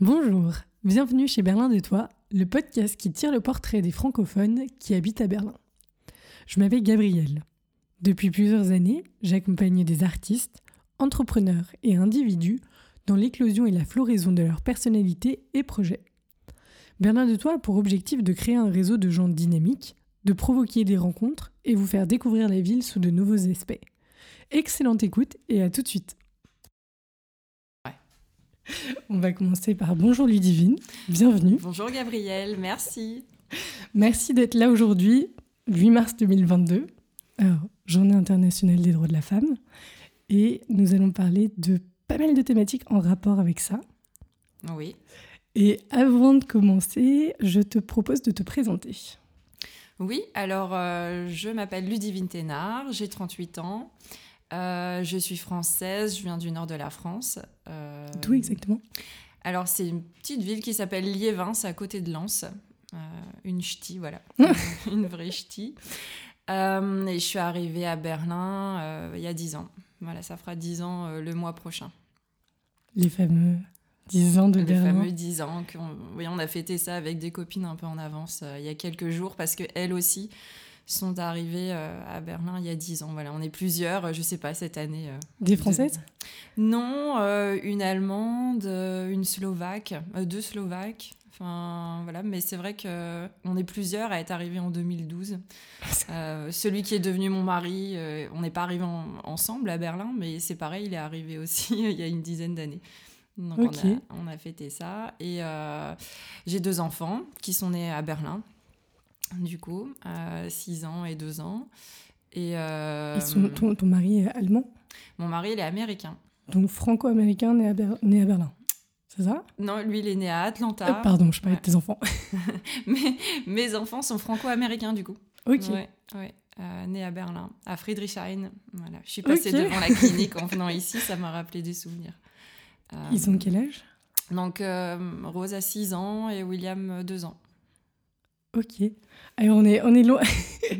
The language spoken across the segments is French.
Bonjour, bienvenue chez Berlin de Toi, le podcast qui tire le portrait des francophones qui habitent à Berlin. Je m'appelle Gabrielle. Depuis plusieurs années, j'accompagne des artistes, entrepreneurs et individus dans l'éclosion et la floraison de leur personnalité et projets. Berlin de Toi a pour objectif de créer un réseau de gens dynamiques, de provoquer des rencontres et vous faire découvrir la ville sous de nouveaux aspects. Excellente écoute et à tout de suite. On va commencer par bonjour Ludivine, bienvenue. Bonjour Gabrielle, merci. Merci d'être là aujourd'hui, 8 mars 2022, alors, Journée internationale des droits de la femme. Et nous allons parler de pas mal de thématiques en rapport avec ça. Oui. Et avant de commencer, je te propose de te présenter. Oui, alors euh, je m'appelle Ludivine Thénard, j'ai 38 ans. Euh, je suis française, je viens du nord de la France. Euh, D'où exactement? Alors, c'est une petite ville qui s'appelle Liévin, c'est à côté de Lens. Une ch'ti, voilà. une vraie ch'ti. et je suis arrivée à Berlin il y a 10 ans. Voilà, ça fera 10 ans le mois prochain. Les fameux 10 ans de Berlin. Les fameux 10 ans. oui, on a fêté ça avec des copines un peu en avance il y a quelques jours parce qu'elles aussi sont arrivés euh, à Berlin il y a dix ans. Voilà, on est plusieurs, je sais pas, cette année. Euh, Des Françaises? Non, euh, une Allemande, une Slovaque, deux Slovaques. Enfin, voilà, mais c'est vrai qu'on est plusieurs à être arrivés en 2012. celui qui est devenu mon mari, on n'est pas arrivés ensemble à Berlin, mais c'est pareil, il est arrivé aussi il y a une dizaine d'années. Donc on, a, on, a, fêté ça. Et j'ai deux enfants qui sont nés à Berlin du coup, à 6 ans et 2 ans. Et, euh, ton, ton, mari est allemand? Mon mari, il est américain. Donc franco-américain né, à né à Berlin c'est ça? Non, lui, il est né à Atlanta. Euh, pardon, je parlais de tes enfants. Mais mes enfants sont franco-américains, du coup. Ok. Ouais, ouais. Euh, né à Berlin, à Friedrichshain. Voilà. Je suis passée devant la clinique en venant ici, ça m'a rappelé des souvenirs. Ils ont quel âge? Donc, Rose a 6 ans et William 2 ans. Ok. Alors on est, on est loin.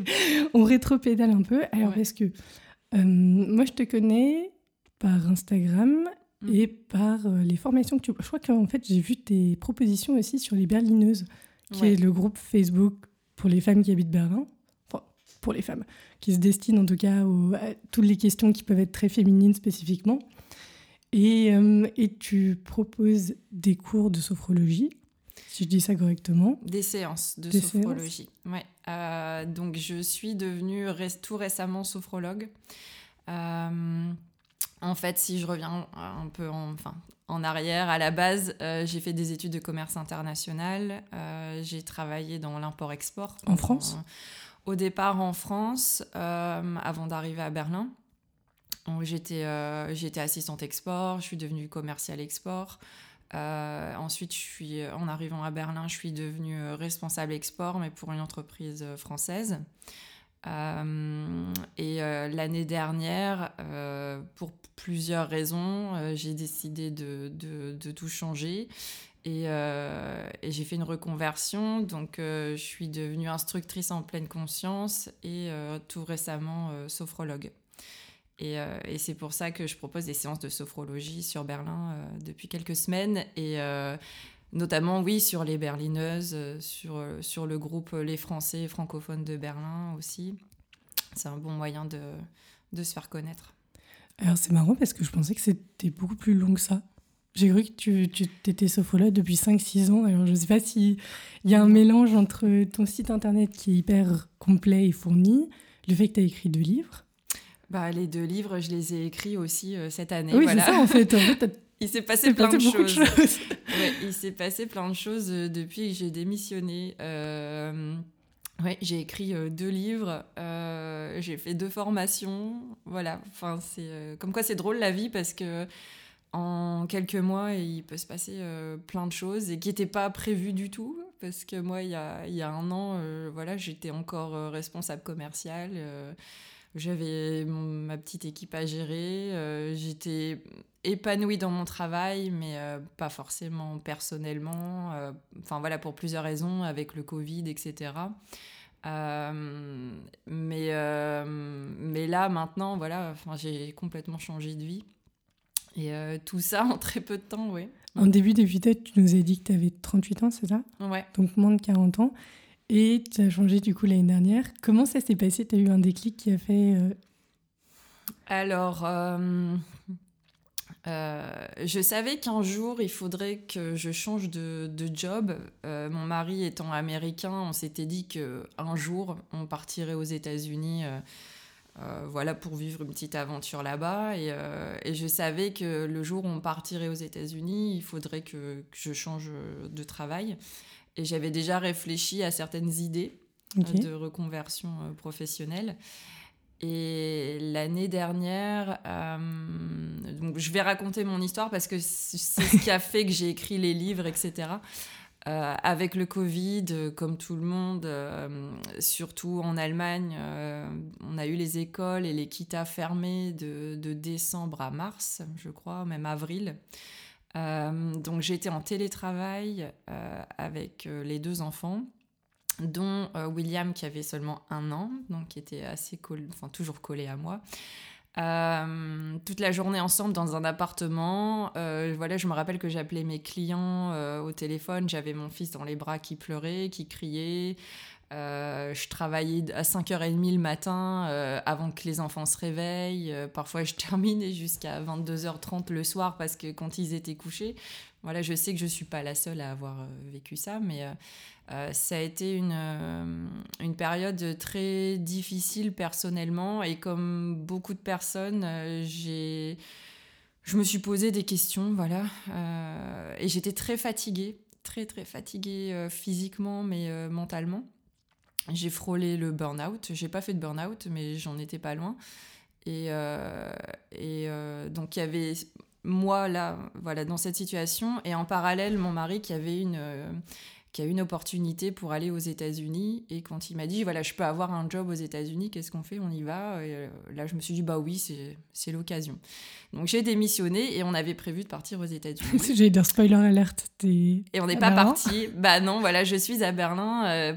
on rétropédale un peu. Alors parce que euh, moi je te connais par Instagram mm. et par euh, les formations que tu. Je crois qu'en fait j'ai vu tes propositions aussi sur les Berlineuses, qui est le groupe Facebook pour les femmes qui habitent Berlin. Enfin, pour les femmes, qui se destinent en tout cas aux, à toutes les questions qui peuvent être très féminines spécifiquement. Et, euh, et tu proposes des cours de sophrologie si je dis ça correctement. Des séances de sophrologie. Ouais. Euh, donc, je suis devenue tout récemment sophrologue. Euh, en fait, si je reviens un peu en, enfin, en arrière, à la base, euh, j'ai fait des études de commerce international. j'ai travaillé dans l'import-export. En France Au départ en France, avant d'arriver à Berlin. J'étais assistante export, je suis devenue commerciale export. Euh, ensuite, je suis, en arrivant à Berlin, je suis devenue euh, responsable export, mais pour une entreprise euh, et l'année dernière, pour plusieurs raisons, j'ai décidé de, de, tout changer. Et, et j'ai fait une reconversion, donc je suis devenue instructrice en pleine conscience et tout récemment sophrologue. Euh, et, c'est pour ça que je propose des séances de sophrologie sur Berlin euh, depuis quelques semaines. Et euh, notamment, oui, sur les berlineuses, sur, sur le groupe Les Français francophones de Berlin aussi. C'est un bon moyen de, de se faire connaître. Alors c'est marrant parce que je pensais que c'était beaucoup plus long que ça. J'ai cru que tu, tu étais sophrologue depuis 5-6 ans. Alors je ne sais pas s'il y a un mélange entre ton site internet qui est hyper complet et fourni, le fait que tu as écrit deux livres, bah, les deux livres, je les ai écrits aussi euh, cette année. Oui, c'est ça en fait. Il s'est passé plein de choses. il s'est passé plein de choses euh, depuis que j'ai démissionné. Euh, ouais, j'ai écrit deux livres, j'ai fait deux formations. Voilà, enfin, c'est comme quoi c'est drôle la vie parce que en quelques mois, il peut se passer plein de choses et qui n'étaient pas prévues du tout. Parce que moi, il y a, il y a un an, voilà, j'étais encore responsable commercial. J'avais ma petite équipe à gérer. Euh, j'étais épanouie dans mon travail, mais pas forcément personnellement. Enfin voilà, pour plusieurs raisons, avec le Covid, etc. mais, mais là, maintenant, voilà, j'ai complètement changé de vie. Et tout ça en très peu de temps, oui. En début d'épisode, tu nous as dit que tu avais 38 ans, c'est ça? Ouais. Donc moins de 40 ans. Et tu as changé du coup l'année dernière. Comment ça s'est passé? Tu as eu un déclic qui a fait. Euh, Alors, euh, euh, je savais qu'un jour il faudrait que je change de, de job. mon mari étant américain, on s'était dit qu'un jour on partirait aux États-Unis. voilà pour vivre une petite aventure là-bas et, et, je savais que le jour où on partirait aux États-Unis il faudrait que, que, je change de travail et j'avais déjà réfléchi à certaines idées euh, de reconversion euh, professionnelle. Et l'année dernière, euh, donc je vais raconter mon histoire parce que c'est ce qui a fait que j'ai écrit les livres, etc. avec le Covid, comme tout le monde, surtout en Allemagne, on a eu les écoles et les kitas fermées de, de, décembre à mars, je crois, même avril. Euh, donc j'étais en télétravail euh, avec euh, les deux enfants, dont William qui avait seulement un an, donc qui était assez collé, enfin toujours collé à moi. toute la journée ensemble dans un appartement. voilà, je me rappelle que j'appelais mes clients au téléphone. J'avais mon fils dans les bras qui pleurait, qui criait. Euh, je travaillais à 5h30 le matin euh, avant que les enfants se réveillent. Euh, parfois, je terminais jusqu'à 22h30 le soir parce que quand ils étaient couchés. Voilà, je sais que je ne suis pas la seule à avoir vécu ça, mais ça a été une, une période très difficile personnellement. Et comme beaucoup de personnes, j'ai, je me suis posé des questions, voilà. et j'étais très fatiguée, très très fatiguée physiquement, mais mentalement. J'ai frôlé le burn-out. J'ai pas fait de burn-out, mais j'en étais pas loin. Et, euh, et euh, donc, il y avait moi, là, voilà, dans cette situation. Et en parallèle, mon mari qui avait une, qui a une opportunité pour aller aux États-Unis. Et quand il m'a dit, voilà, je peux avoir un job aux États-Unis, qu'est-ce qu'on fait? On y va et euh, Là, je me suis dit, bah oui, c'est l'occasion. Donc j'ai démissionné et on avait prévu de partir aux États-Unis. J'ai dire spoiler alerte. Et on n'est pas parti. Bah non, voilà, je suis à Berlin euh,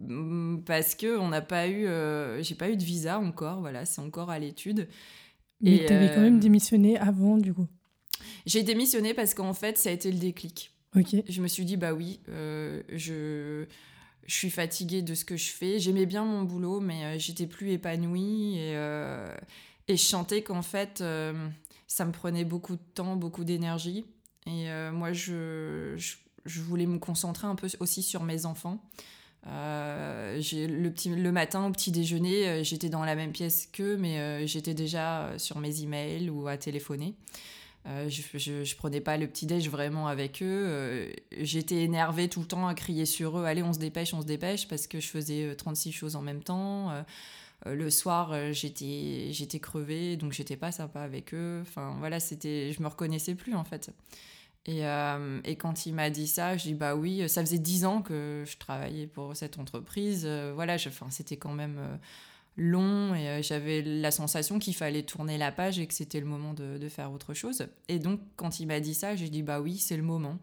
mm, parce que on n'a pas eu, euh, j'ai pas eu de visa encore. Voilà, c'est encore à l'étude. Mais tu avais quand même démissionné avant, du coup. J'ai démissionné parce qu'en fait, ça a été le déclic. Je me suis dit, bah oui, euh, je, suis fatiguée de ce que je fais. J'aimais bien mon boulot, mais euh, j'étais plus épanouie. Et, euh, je sentais qu'en fait, ça me prenait beaucoup de temps, beaucoup d'énergie. Et moi, je, voulais me concentrer un peu aussi sur mes enfants. le, le matin au petit déjeuner, j'étais dans la même pièce qu'eux, mais j'étais déjà sur mes emails ou à téléphoner. Euh, je, ne prenais pas le petit-déj vraiment avec eux. Euh, j'étais énervée tout le temps à crier sur eux Allez, on se dépêche, on se dépêche, parce que je faisais 36 euh, choses en même temps. le soir, j'étais, j'étais crevée, donc j'étais pas sympa avec eux. Enfin, voilà, c'était, je me reconnaissais plus en fait. Et, et quand il m'a dit ça, je dis bah oui, ça faisait 10 ans que je travaillais pour cette entreprise. voilà, enfin, c'était quand même long et euh, j'avais la sensation qu'il fallait tourner la page et que c'était le moment de, faire autre chose. Et donc, quand il m'a dit ça, j'ai dit bah oui, c'est le moment.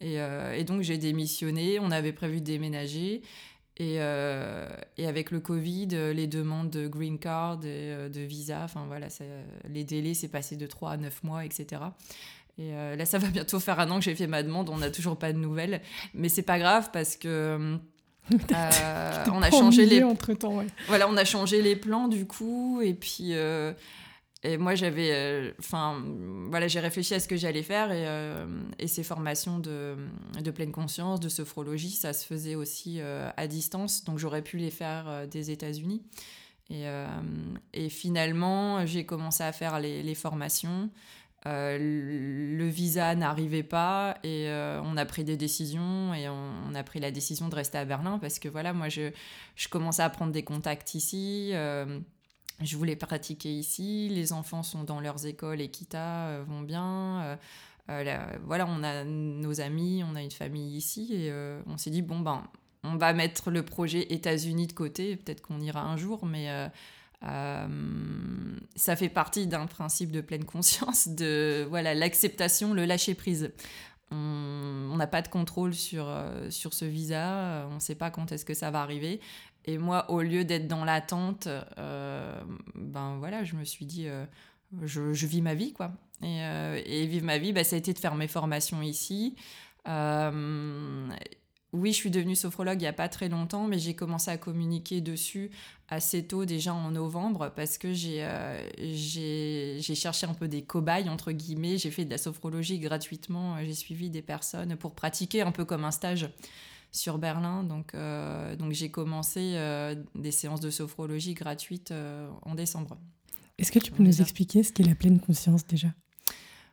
Et, euh, donc, j'ai démissionné. On avait prévu de déménager. Et, euh, et, avec le Covid, les demandes de green card et de visa, enfin voilà, les délais, c'est passé de 3 à 9 mois, etc. Et là, ça va bientôt faire un an que j'ai fait ma demande, on n'a toujours pas de nouvelles. Mais c'est pas grave parce que euh, on a changé les entre temps, voilà, on a changé les plans du coup et puis euh, et moi j'avais euh, enfin voilà j'ai réfléchi à ce que j'allais faire et, et, ces formations de, de, pleine conscience de sophrologie ça se faisait aussi à distance donc j'aurais pu les faire des États-Unis. Et, et, finalement j'ai commencé à faire les, les formations euh, le visa n'arrivait pas et euh, on a pris des décisions et on, a pris la décision de rester à Berlin parce que voilà, moi je, je commençais à prendre des contacts ici. Euh, je voulais pratiquer ici, les enfants sont dans leurs écoles et Kita vont bien. voilà, on a nos amis, on a une famille ici et on s'est dit bon ben on va mettre le projet États-Unis de côté, peut-être qu'on ira un jour, mais ça fait partie d'un principe de pleine conscience, de voilà l'acceptation, le lâcher prise. On n'a pas de contrôle sur, sur ce visa, on ne sait pas quand est-ce que ça va arriver. Et moi, au lieu d'être dans l'attente, ben voilà, je me suis dit, je, vis ma vie, quoi. Et, vivre ma vie, bah, ça a été de faire mes formations ici. Euh, oui, je suis devenue sophrologue il n'y a pas très longtemps, mais j'ai commencé à communiquer dessus assez tôt, déjà en novembre, parce que j'ai euh, cherché un peu des cobayes, entre guillemets. J'ai fait de la sophrologie gratuitement. J'ai suivi des personnes pour pratiquer un peu comme un stage sur Berlin. Donc, euh, donc j'ai commencé euh, des séances de sophrologie gratuites en décembre. Est-ce que tu peux nous expliquer ce qu'est la pleine conscience déjà?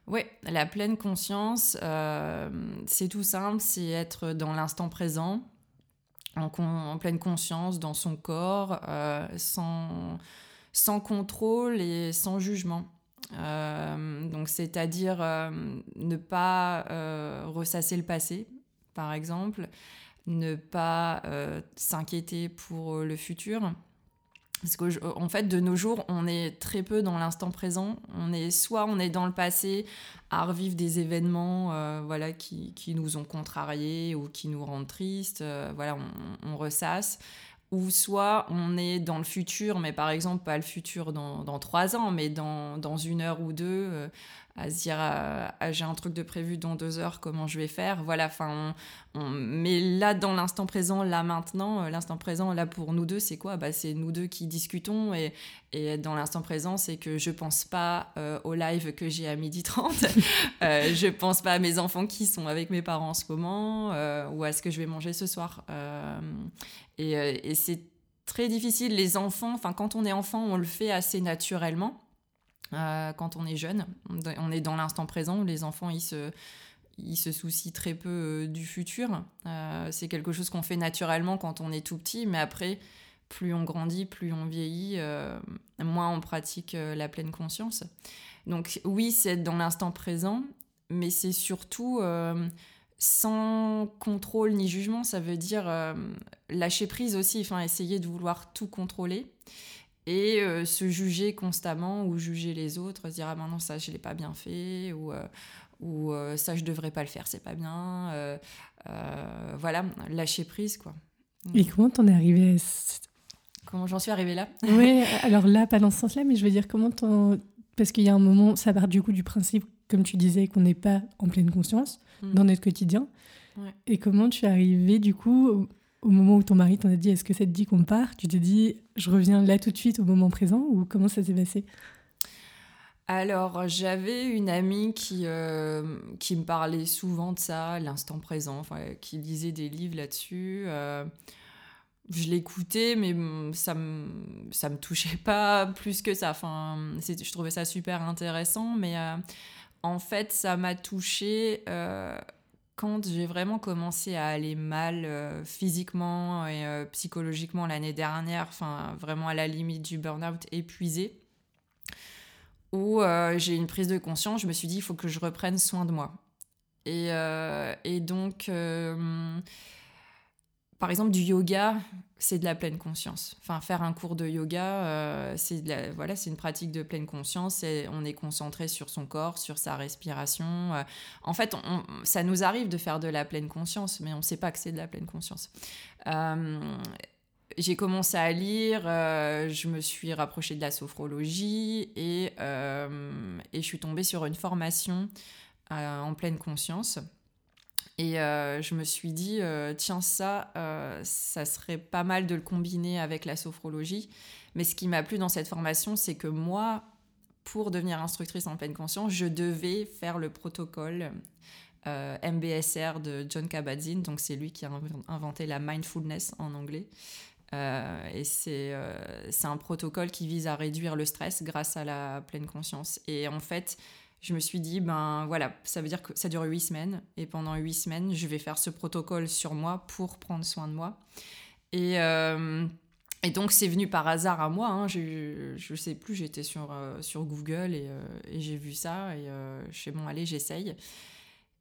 Oui, la pleine conscience, euh, c'est tout simple, c'est être dans l'instant présent, en, pleine conscience, dans son corps, euh, sans, contrôle et sans jugement. Euh, donc, c'est-à-dire ne pas ressasser le passé, par exemple, ne pas s'inquiéter pour le futur, parce qu'en fait, de nos jours, on est très peu dans l'instant présent. On est soit on est dans le passé à revivre des événements, euh, voilà, qui, qui, nous ont contrariés ou qui nous rendent tristes. Euh, voilà, on, ressasse. Ou soit on est dans le futur, mais par exemple pas le futur dans, dans trois ans, mais dans, dans, une heure ou deux, euh, à se dire ah, ah, j'ai un truc de prévu dans deux heures, comment je vais faire? Voilà, enfin, on, mais là dans l'instant présent, là maintenant, euh, l'instant présent là pour nous deux, c'est quoi? Bah, C'est nous deux qui discutons et, et dans l'instant présent, c'est que je pense pas euh, au live que j'ai à midi 30, euh, je pense pas à mes enfants qui sont avec mes parents en ce moment euh, ou à ce que je vais manger ce soir. et, et c'est très difficile. Les enfants, enfin quand on est enfant, on le fait assez naturellement. Euh, quand on est jeune. On est dans l'instant présent. Les enfants, ils se, ils se soucient très peu euh, du futur. Euh, c'est quelque chose qu'on fait naturellement quand on est tout petit, mais après, plus on grandit, plus on vieillit, moins on pratique la pleine conscience. Donc oui, c'est être dans l'instant présent, mais c'est surtout sans contrôle ni jugement. Ça veut dire lâcher prise aussi, enfin essayer de vouloir tout contrôler et euh, se juger constamment ou juger les autres, se dire ah ben non ça je l'ai pas bien fait ou euh, ou euh, ça je devrais pas le faire c'est pas bien voilà lâcher prise quoi. Et comment t'en es arrivé Comment j'en suis arrivée là? Oui, alors là pas dans ce sens-là mais je veux dire comment t'en parce qu'il y a un moment ça part du coup du principe comme tu disais qu'on n'est pas en pleine conscience mm. dans notre quotidien. Et comment tu es arrivée du coup au moment où ton mari t'en a dit est-ce que ça te dit qu'on part? Tu t'es dit je reviens là tout de suite au moment présent ou comment ça s'est passé? Alors, j'avais une amie qui, euh, qui me parlait souvent de ça, l'instant présent, qui lisait des livres là-dessus. Euh, je l'écoutais, mais ça me, me touchait pas plus que ça. Enfin, je trouvais ça super intéressant, mais euh, en fait, ça m'a touchée quand j'ai vraiment commencé à aller mal euh, physiquement et euh, psychologiquement l'année dernière, enfin vraiment à la limite du burn-out épuisé, où euh, j'ai une prise de conscience, je me suis dit il faut que je reprenne soin de moi. Et, et donc par exemple, du yoga, c'est de la pleine conscience. Enfin, faire un cours de yoga, euh, c'est voilà, c'est une pratique de pleine conscience. Et on est concentré sur son corps, sur sa respiration. Euh. en fait, ça nous arrive de faire de la pleine conscience, mais on ne sait pas que c'est de la pleine conscience. Euh, j'ai commencé à lire, je me suis rapprochée de la sophrologie et, et je suis tombée sur une formation en pleine conscience et euh, je me suis dit, euh, tiens, ça, euh, ça serait pas mal de le combiner avec la sophrologie. Mais ce qui m'a plu dans cette formation, c'est que moi, pour devenir instructrice en pleine conscience, je devais faire le protocole MBSR de John Kabat-Zinn. Donc, c'est lui qui a inventé la mindfulness en anglais. et c'est un protocole qui vise à réduire le stress grâce à la pleine conscience. Et en fait, je me suis dit, ben voilà, ça veut dire que ça dure huit semaines. Et pendant huit semaines, je vais faire ce protocole sur moi pour prendre soin de moi. Et, euh, et donc, c'est venu par hasard à moi. Hein. Je ne sais plus, j'étais sur, euh, sur Google et, euh, et j'ai vu ça. Et je suis bon, allez, j'essaye.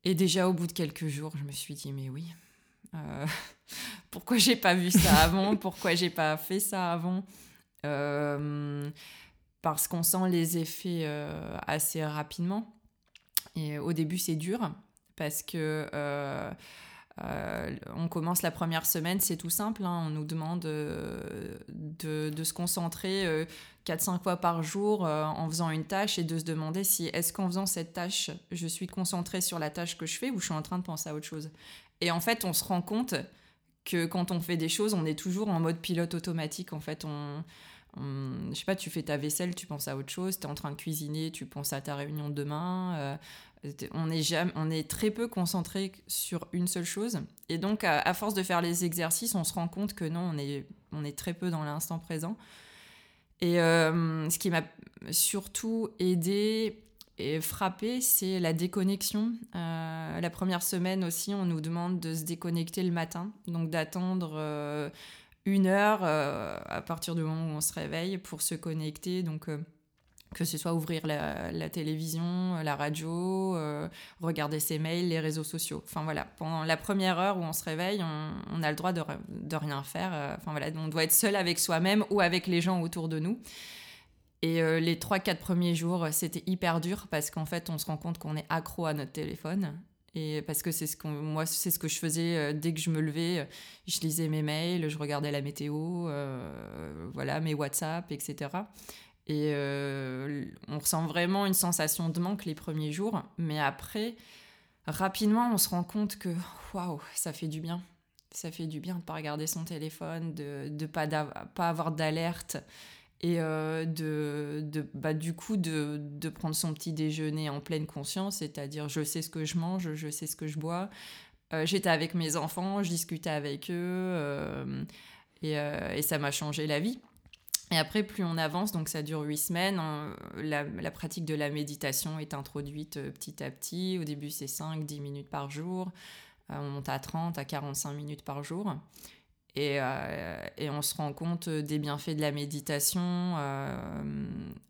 Et déjà, au bout de quelques jours, je me suis dit, mais oui, pourquoi j'ai pas vu ça avant? Pourquoi j'ai pas fait ça avant? Parce qu'on sent les effets assez rapidement. Et au début, c'est dur parce que euh, on commence la première semaine, c'est tout simple. Hein. on nous demande euh, de, se concentrer 4-5 euh, fois par jour en faisant une tâche et de se demander si est-ce qu'en faisant cette tâche, je suis concentrée sur la tâche que je fais ou je suis en train de penser à autre chose. Et en fait, on se rend compte que quand on fait des choses, on est toujours en mode pilote automatique. En fait, je sais pas, tu fais ta vaisselle, tu penses à autre chose, tu es en train de cuisiner, tu penses à ta réunion de demain, on est, jamais, on est très peu concentré sur une seule chose. Et donc, à, force de faire les exercices, on se rend compte que non, on est, on est très peu dans l'instant présent. Et euh, ce qui m'a surtout aidé et frappé, c'est la déconnexion. Euh, la première semaine aussi, on nous demande de se déconnecter le matin, donc d'attendre euh, une heure à partir du moment où on se réveille pour se connecter. Donc, que ce soit ouvrir la, télévision, la radio, euh, regarder ses mails, les réseaux sociaux. Enfin voilà, pendant la première heure où on se réveille, on, a le droit de, rien faire. Euh, enfin voilà, on doit être seul avec soi-même ou avec les gens autour de nous. Et euh, les 3-4 premiers jours, c'était hyper dur parce qu'en fait, on se rend compte qu'on est accro à notre téléphone. Et parce que c'est ce que moi, c'est ce que je faisais dès que je me levais. Je lisais mes mails, je regardais la météo, voilà, mes WhatsApp, etc. Et euh, on ressent vraiment une sensation de manque les premiers jours, mais après, rapidement, on se rend compte que waouh, ça fait du bien. Ça fait du bien de pas regarder son téléphone, de ne pas, pas avoir d'alerte et euh, de, de bah, du coup de, de, prendre son petit déjeuner en pleine conscience, c'est-à-dire je sais ce que je mange, je sais ce que je bois. Euh, j'étais avec mes enfants, je discutais avec eux et, et ça m'a changé la vie. Et après, plus on avance, donc ça dure huit semaines, la, pratique de la méditation est introduite euh, petit à petit. Au début, c'est 5-10 minutes par jour. Euh, on monte à 30 à 45 minutes par jour. Et, euh, et, on se rend compte des bienfaits de la méditation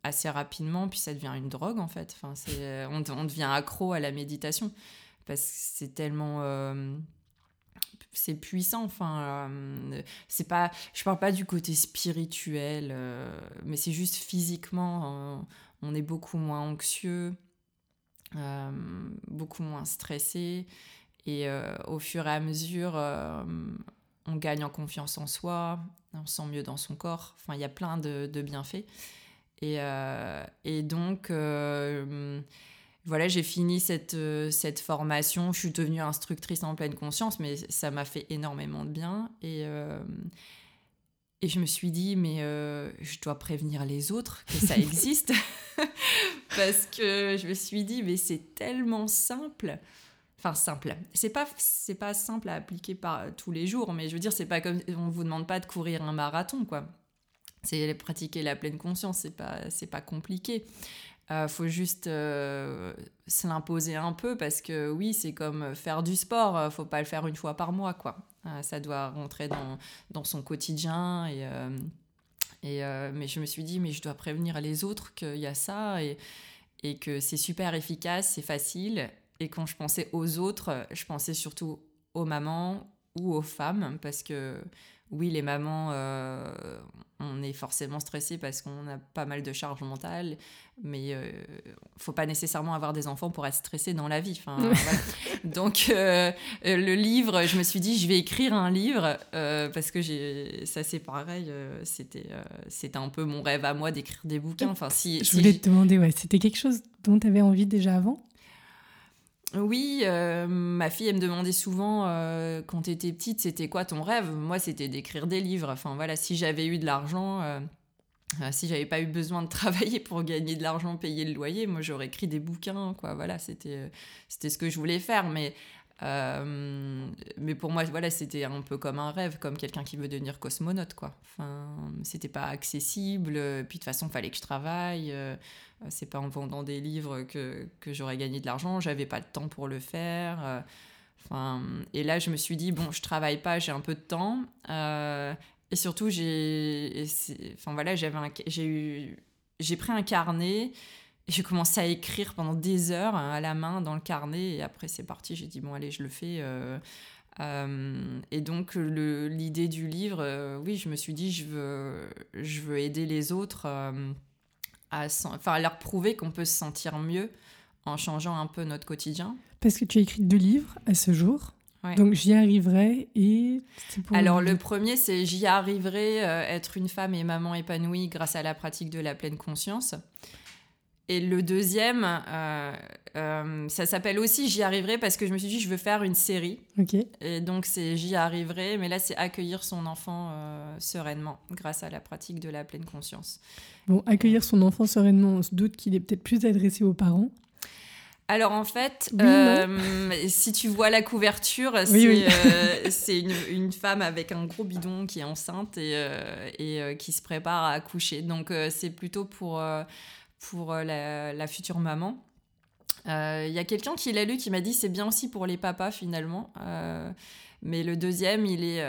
assez rapidement, puis ça devient une drogue en fait. Enfin, on, on, devient accro à la méditation parce que c'est tellement c'est puissant. Enfin, euh, c'est pas, je parle pas du côté spirituel, euh, mais c'est juste physiquement, on est beaucoup moins anxieux, euh, beaucoup moins stressé, et au fur et à mesure, on gagne en confiance en soi, on se sent mieux dans son corps. Enfin, il y a plein de, de bienfaits. Et, et donc voilà, j'ai fini cette, euh, cette formation. Je suis devenue instructrice en pleine conscience, mais ça m'a fait énormément de bien. Et, euh, et je me suis dit, mais euh, je dois prévenir les autres que ça existe. Parce que je me suis dit, mais c'est tellement simple. Enfin, simple. C'est pas, c'est pas simple à appliquer par tous les jours, mais je veux dire, c'est pas comme. On vous demande pas de courir un marathon, quoi. C'est pratiquer la pleine conscience, c'est pas, c'est pas compliqué. Euh, faut juste euh, se l'imposer un peu parce que oui, c'est comme faire du sport, euh, faut pas le faire une fois par mois, quoi. Euh, ça doit rentrer dans, dans son quotidien. Et, et, mais je me suis dit, mais je dois prévenir les autres qu'il y a ça et, et que c'est super efficace, c'est facile. Et quand je pensais aux autres, je pensais surtout aux mamans ou aux femmes parce que oui, les mamans, euh, on est forcément stressé parce qu'on a pas mal de charges mentales, mais il euh, faut pas nécessairement avoir des enfants pour être stressé dans la vie. Donc, euh, le livre, je me suis dit, je vais écrire un livre parce que ça c'est pareil, c'était c'était un peu mon rêve à moi d'écrire des bouquins. Enfin, si, je voulais te demander, ouais, c'était quelque chose dont tu avais envie déjà avant? Oui, euh, ma fille, elle me demandait souvent, euh, quand tu étais petite, c'était quoi ton rêve? Moi, c'était d'écrire des livres. Enfin, voilà, si j'avais eu de l'argent, euh, si j'avais pas eu besoin de travailler pour gagner de l'argent, payer le loyer, moi, j'aurais écrit des bouquins, quoi. Voilà, c'était c'était ce que je voulais faire. Mais, mais pour moi, voilà, c'était un peu comme un rêve, comme quelqu'un qui veut devenir cosmonaute, quoi. Enfin, c'était pas accessible. Puis, de toute façon, fallait que je travaille. Euh, c'est pas en vendant des livres que, que j'aurais gagné de l'argent, j'avais pas de temps pour le faire. Euh, enfin, et là, je me suis dit, bon, je travaille pas, j'ai un peu de temps. Euh, et surtout, j'ai, enfin voilà, j'avais, j'ai eu, j'ai pris un carnet. Et j'ai commencé à écrire pendant des heures hein, à la main dans le carnet. Et après, c'est parti. J'ai dit, bon, allez, je le fais. et donc l'idée du livre, oui, je me suis dit, je veux, je veux aider les autres à, enfin, à leur prouver qu'on peut se sentir mieux en changeant un peu notre quotidien. Parce que tu as écrit deux livres à ce jour. Donc j'y arriverai et... Alors le premier c'est j'y arriverai, euh, être une femme et maman épanouie grâce à la pratique de la pleine conscience. Et le deuxième, euh, euh, ça s'appelle aussi J'y arriverai parce que je me suis dit je veux faire une série. Ok. Et donc c'est J'y arriverai, mais là c'est accueillir son enfant sereinement grâce à la pratique de la pleine conscience. Bon, accueillir son enfant sereinement, on se doute qu'il est peut-être plus adressé aux parents. Alors en fait, euh, si tu vois la couverture, euh, c'est une, femme avec un gros bidon qui est enceinte et, euh, qui se prépare à accoucher. Donc c'est plutôt pour, pour la, future maman. Il y a quelqu'un qui l'a lu qui m'a dit c'est bien aussi pour les papas finalement. mais le deuxième, il est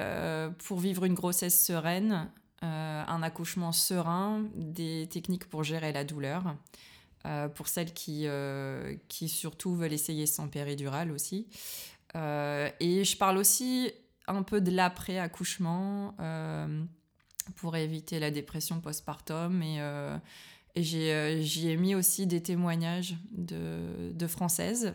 pour vivre une grossesse sereine, un accouchement serein, des techniques pour gérer la douleur. Euh, pour celles qui, euh, qui surtout veulent essayer sans péridurale aussi. Euh, et je parle aussi un peu de l'après-accouchement pour éviter la dépression postpartum. Et, et j'y ai, mis aussi des témoignages de, Françaises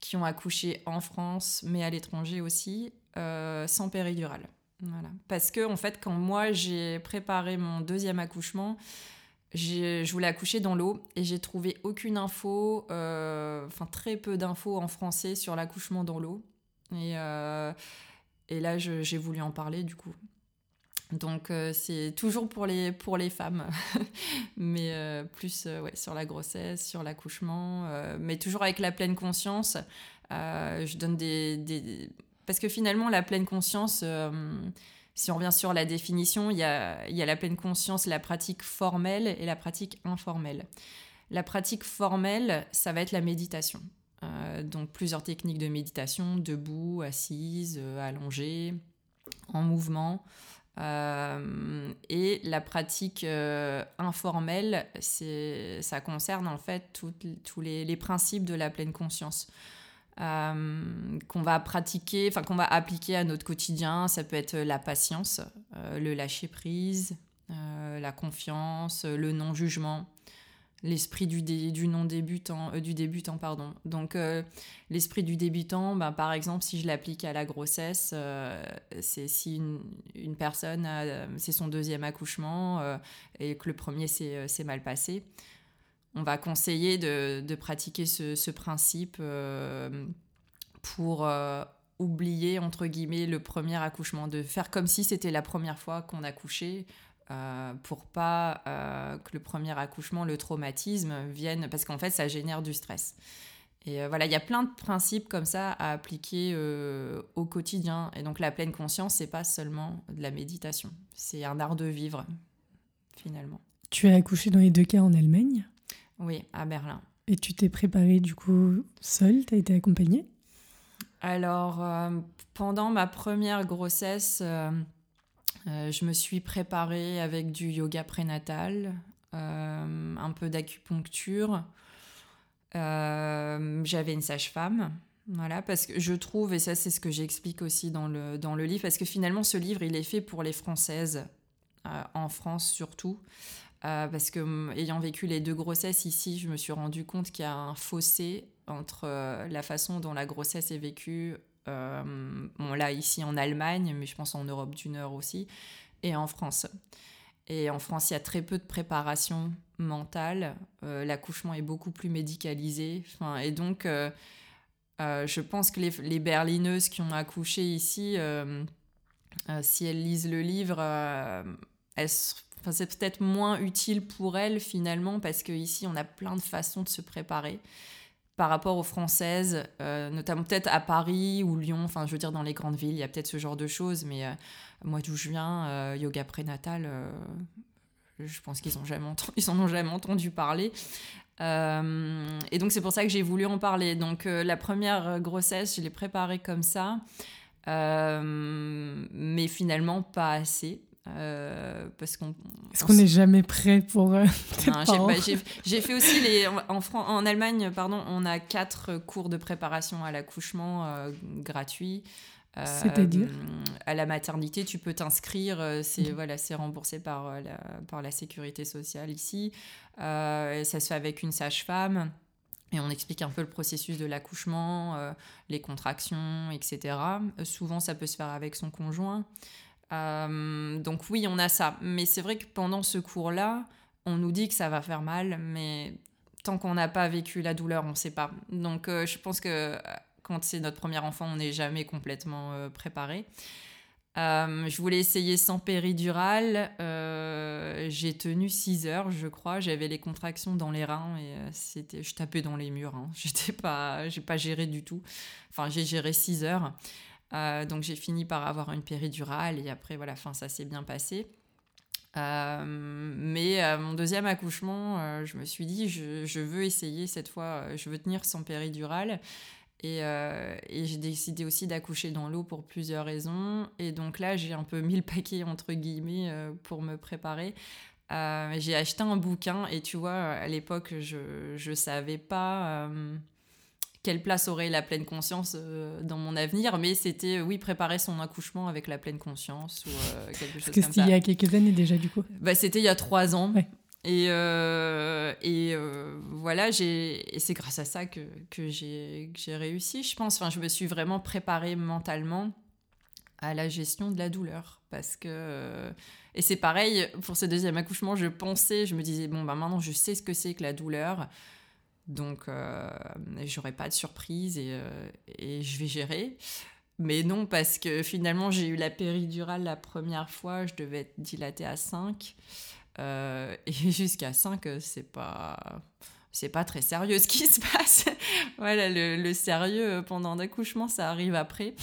qui ont accouché en France, mais à l'étranger aussi, sans péridurale. Voilà. Parce que, en fait, quand moi j'ai préparé mon deuxième accouchement, je voulais accoucher dans l'eau et j'ai trouvé aucune info, euh, enfin très peu d'infos en français sur l'accouchement dans l'eau. Euh, et là, j'ai voulu en parler du coup. Donc euh, c'est toujours pour les, pour les femmes, mais plus ouais, sur la grossesse, sur l'accouchement, mais toujours avec la pleine conscience. je donne des, des, Parce que finalement, la pleine conscience si on revient sur la définition, il y a, la pleine conscience, la pratique formelle et la pratique informelle. La pratique formelle, ça va être la méditation. Euh, donc plusieurs techniques de méditation, debout, assise, euh, allongée, en mouvement. Euh, et la pratique informelle, ça concerne en fait tous les, principes de la pleine conscience. Euh, qu'on va pratiquer, enfin qu'on va appliquer à notre quotidien. Ça peut être la patience, euh, le lâcher prise, euh, la confiance, le non jugement, l'esprit du, non débutant, du débutant pardon. Donc l'esprit du débutant, ben, par exemple, si je l'applique à la grossesse, c'est si une, personne c'est son deuxième accouchement et que le premier s'est mal passé on va conseiller de, pratiquer ce, principe euh, pour euh, oublier, entre guillemets, le premier accouchement, de faire comme si c'était la première fois qu'on accouchait. Euh, pour pas que le premier accouchement, le traumatisme vienne, parce qu'en fait ça génère du stress. Et voilà, il y a plein de principes comme ça à appliquer au quotidien. Et donc la pleine conscience, c'est pas seulement de la méditation, c'est un art de vivre finalement. Tu as accouché dans les deux cas en Allemagne? Oui, à Berlin. Et tu t'es préparée du coup seule? Tu as été accompagnée? Alors, euh, pendant ma première grossesse, euh, euh, je me suis préparée avec du yoga prénatal, un peu d'acupuncture. J'avais une sage-femme. Voilà, parce que je trouve, et ça c'est ce que j'explique aussi dans le, dans le livre, parce que finalement ce livre il est fait pour les Françaises, en France surtout. Euh, parce que hum, ayant vécu les deux grossesses ici, je me suis rendu compte qu'il y a un fossé entre euh, la façon dont la grossesse est vécue, euh, bon là ici en Allemagne, mais je pense en Europe du Nord aussi, et en France. Et en France, il y a très peu de préparation mentale. L'accouchement est beaucoup plus médicalisé. Enfin, et donc, je pense que les, les, berlineuses qui ont accouché ici, si elles lisent le livre, elles c'est peut-être moins utile pour elle finalement parce qu'ici on a plein de façons de se préparer par rapport aux françaises, euh, notamment peut-être à Paris ou Lyon, enfin je veux dire dans les grandes villes, il y a peut-être ce genre de choses, mais euh, moi d'où je viens, euh, yoga prénatal, je pense qu'ils en ont jamais entendu parler. et donc c'est pour ça que j'ai voulu en parler. Donc la première grossesse, je l'ai préparée comme ça, mais finalement pas assez. Euh, parce qu'on est-ce qu'on n'est jamais prêt pour euh, j'ai fait aussi les en, en Allemagne pardon on a quatre cours de préparation à l'accouchement euh, gratuits C'est-à-dire À la maternité, tu peux t'inscrire, c'est voilà, c'est remboursé par la, par la sécurité sociale ici. ça se fait avec une sage-femme. Et on explique un peu le processus de l'accouchement, les contractions, etc. souvent, ça peut se faire avec son conjoint. Donc oui, on a ça. Mais c'est vrai que pendant ce cours-là, on nous dit que ça va faire mal, mais tant qu'on n'a pas vécu la douleur, on ne sait pas. Donc euh, je pense que euh, quand c'est notre premier enfant, on n'est jamais complètement euh, préparé. je voulais essayer sans péridurale. j'ai tenu 6 heures, je crois. J'avais les contractions dans les reins et c'était, je tapais dans les murs. Hein. J'étais pas, j'ai pas géré du tout. Enfin, j'ai géré 6 heures. Donc j'ai fini par avoir une péridurale et après voilà, fin, ça s'est bien passé. Euh, mais à mon deuxième accouchement, euh, je me suis dit, je, veux essayer cette fois, euh, je veux tenir sans péridurale. Et, et j'ai décidé aussi d'accoucher dans l'eau pour plusieurs raisons. Et donc là, j'ai un peu mis le paquet, entre guillemets, pour me préparer. j'ai acheté un bouquin et tu vois, à l'époque, je ne savais pas quelle place aurait la pleine conscience euh, dans mon avenir, mais c'était, oui, préparer son accouchement avec la pleine conscience ou euh, quelque chose comme ça. C'était il y a quelques années déjà, du coup bah, C'était il y a trois ans. Et, euh, et voilà, et c'est grâce à ça que, que j'ai réussi, je pense. Enfin, je me suis vraiment préparée mentalement à la gestion de la douleur. Parce que. Et c'est pareil, pour ce deuxième accouchement, je pensais, je me disais, bon, bah maintenant je sais ce que c'est que la douleur. Donc, euh, j'aurai pas de surprise et, euh, et, je vais gérer. Mais non, parce que finalement, j'ai eu la péridurale la première fois, je devais être dilatée à 5. Euh, et jusqu'à 5, c'est pas. C'est pas très sérieux ce qui se passe. voilà, le, le sérieux pendant l'accouchement, ça arrive après.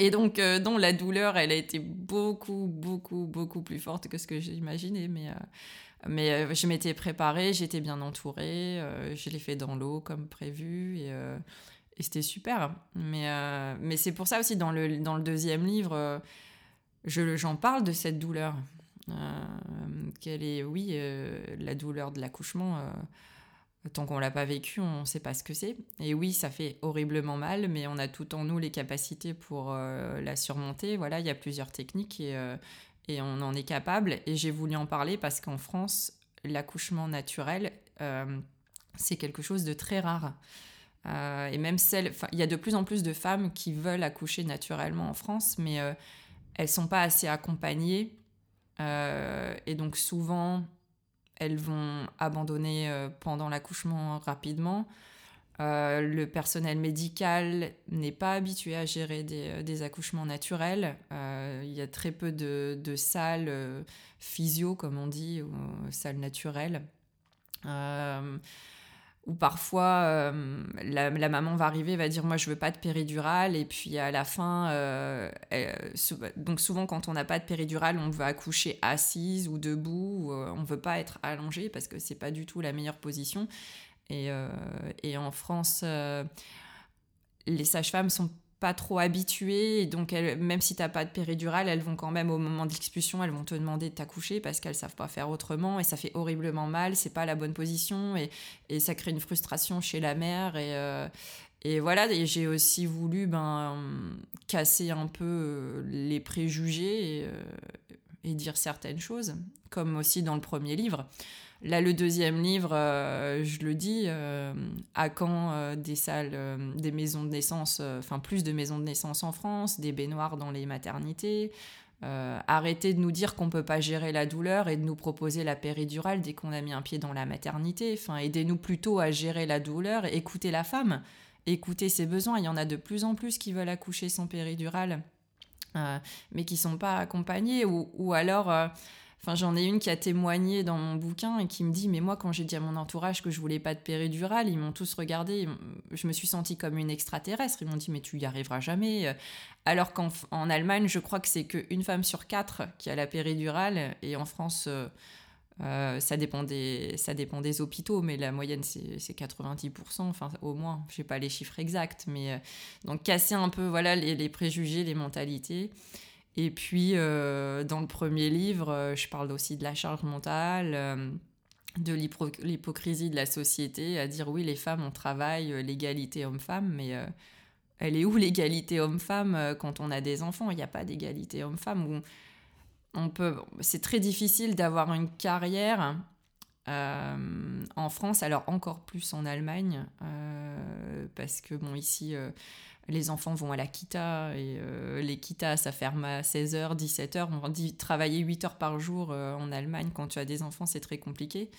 Et donc, non, la douleur, elle a été beaucoup, beaucoup, beaucoup plus forte que ce que j'imaginais. Mais mais euh, je m'étais préparée, j'étais bien entourée, euh, je l'ai fait dans l'eau comme prévu et, euh, c'était super. Mais, mais c'est pour ça aussi, dans le, dans le deuxième livre, j'en parle de cette douleur. quelle est, oui, la douleur de l'accouchement. Tant qu'on l'a pas vécu, on ne sait pas ce que c'est. Et oui, ça fait horriblement mal, mais on a tout en nous les capacités pour la surmonter. Voilà, il y a plusieurs techniques et on en est capable. Et j'ai voulu en parler parce qu'en France, l'accouchement naturel, euh, c'est quelque chose de très rare. Euh, et même celles, il y a de plus en plus de femmes qui veulent accoucher naturellement en France, mais euh, elles sont pas assez accompagnées. et donc souvent, elles vont abandonner pendant l'accouchement rapidement. Euh, le personnel médical n'est pas habitué à gérer des, euh, accouchements naturels. Euh, il y a très peu de, salles physio, comme on dit, ou salles naturelles. où parfois la, maman va arriver va dire moi je veux pas de péridurale et puis à la fin donc souvent quand on n'a pas de péridurale on veut accoucher assise ou debout ou, on veut pas être allongé parce que c'est pas du tout la meilleure position euh, et, en France, euh, les sages-femmes sont pas trop habituées, donc même si tu n'as pas de péridurale, elles vont quand même au moment de l'expulsion, elles vont te demander de t'accoucher parce qu'elles savent pas faire autrement. Et ça fait horriblement mal, c'est pas la bonne position. Et, ça crée une frustration chez la mère. Et, euh, voilà, et j'ai aussi voulu ben, casser un peu les préjugés et, dire certaines choses, comme aussi dans le premier livre. Là, le deuxième livre, euh, je le dis, euh, à quand euh, des salles, des maisons de naissance, enfin plus de maisons de naissance en France, des baignoires dans les maternités. arrêtez de nous dire qu'on peut pas gérer la douleur et de nous proposer la péridurale dès qu'on a mis un pied dans la maternité. Enfin, aidez-nous plutôt à gérer la douleur, écoutez la femme, écoutez ses besoins. Il y en a de plus en plus qui veulent accoucher sans péridurale, mais qui sont pas accompagnés ou, ou alors Enfin, j'en ai une qui a témoigné dans mon bouquin et qui me dit Mais moi, quand j'ai dit à mon entourage que je voulais pas de péridurale, ils m'ont tous regardé. Je me suis sentie comme une extraterrestre. Ils m'ont dit Mais tu y arriveras jamais. Alors qu'en Allemagne, je crois que c'est qu'une femme sur quatre qui a la péridurale. Et en France, euh, euh, ça, dépend des, hôpitaux, mais la moyenne, c'est 90%, enfin au moins. Je n'ai pas les chiffres exacts. Mais euh, donc, casser un peu voilà, les préjugés, les mentalités. Et puis, euh, dans le premier livre, euh, je parle aussi de la charge mentale, euh, de l'hypocrisie de la société, à dire oui, les femmes, on travaille, l'égalité homme-femme, mais elle est où l'égalité homme-femme quand on a des enfants? Il n'y a pas d'égalité homme-femme. On peut, c'est très difficile d'avoir une carrière en France, alors encore plus en Allemagne, parce que bon ici les enfants vont à la kita et euh, les kitas ça ferme à 16h, 17h. On dit travailler 8 heures par jour euh, en Allemagne quand tu as des enfants, c'est très compliqué.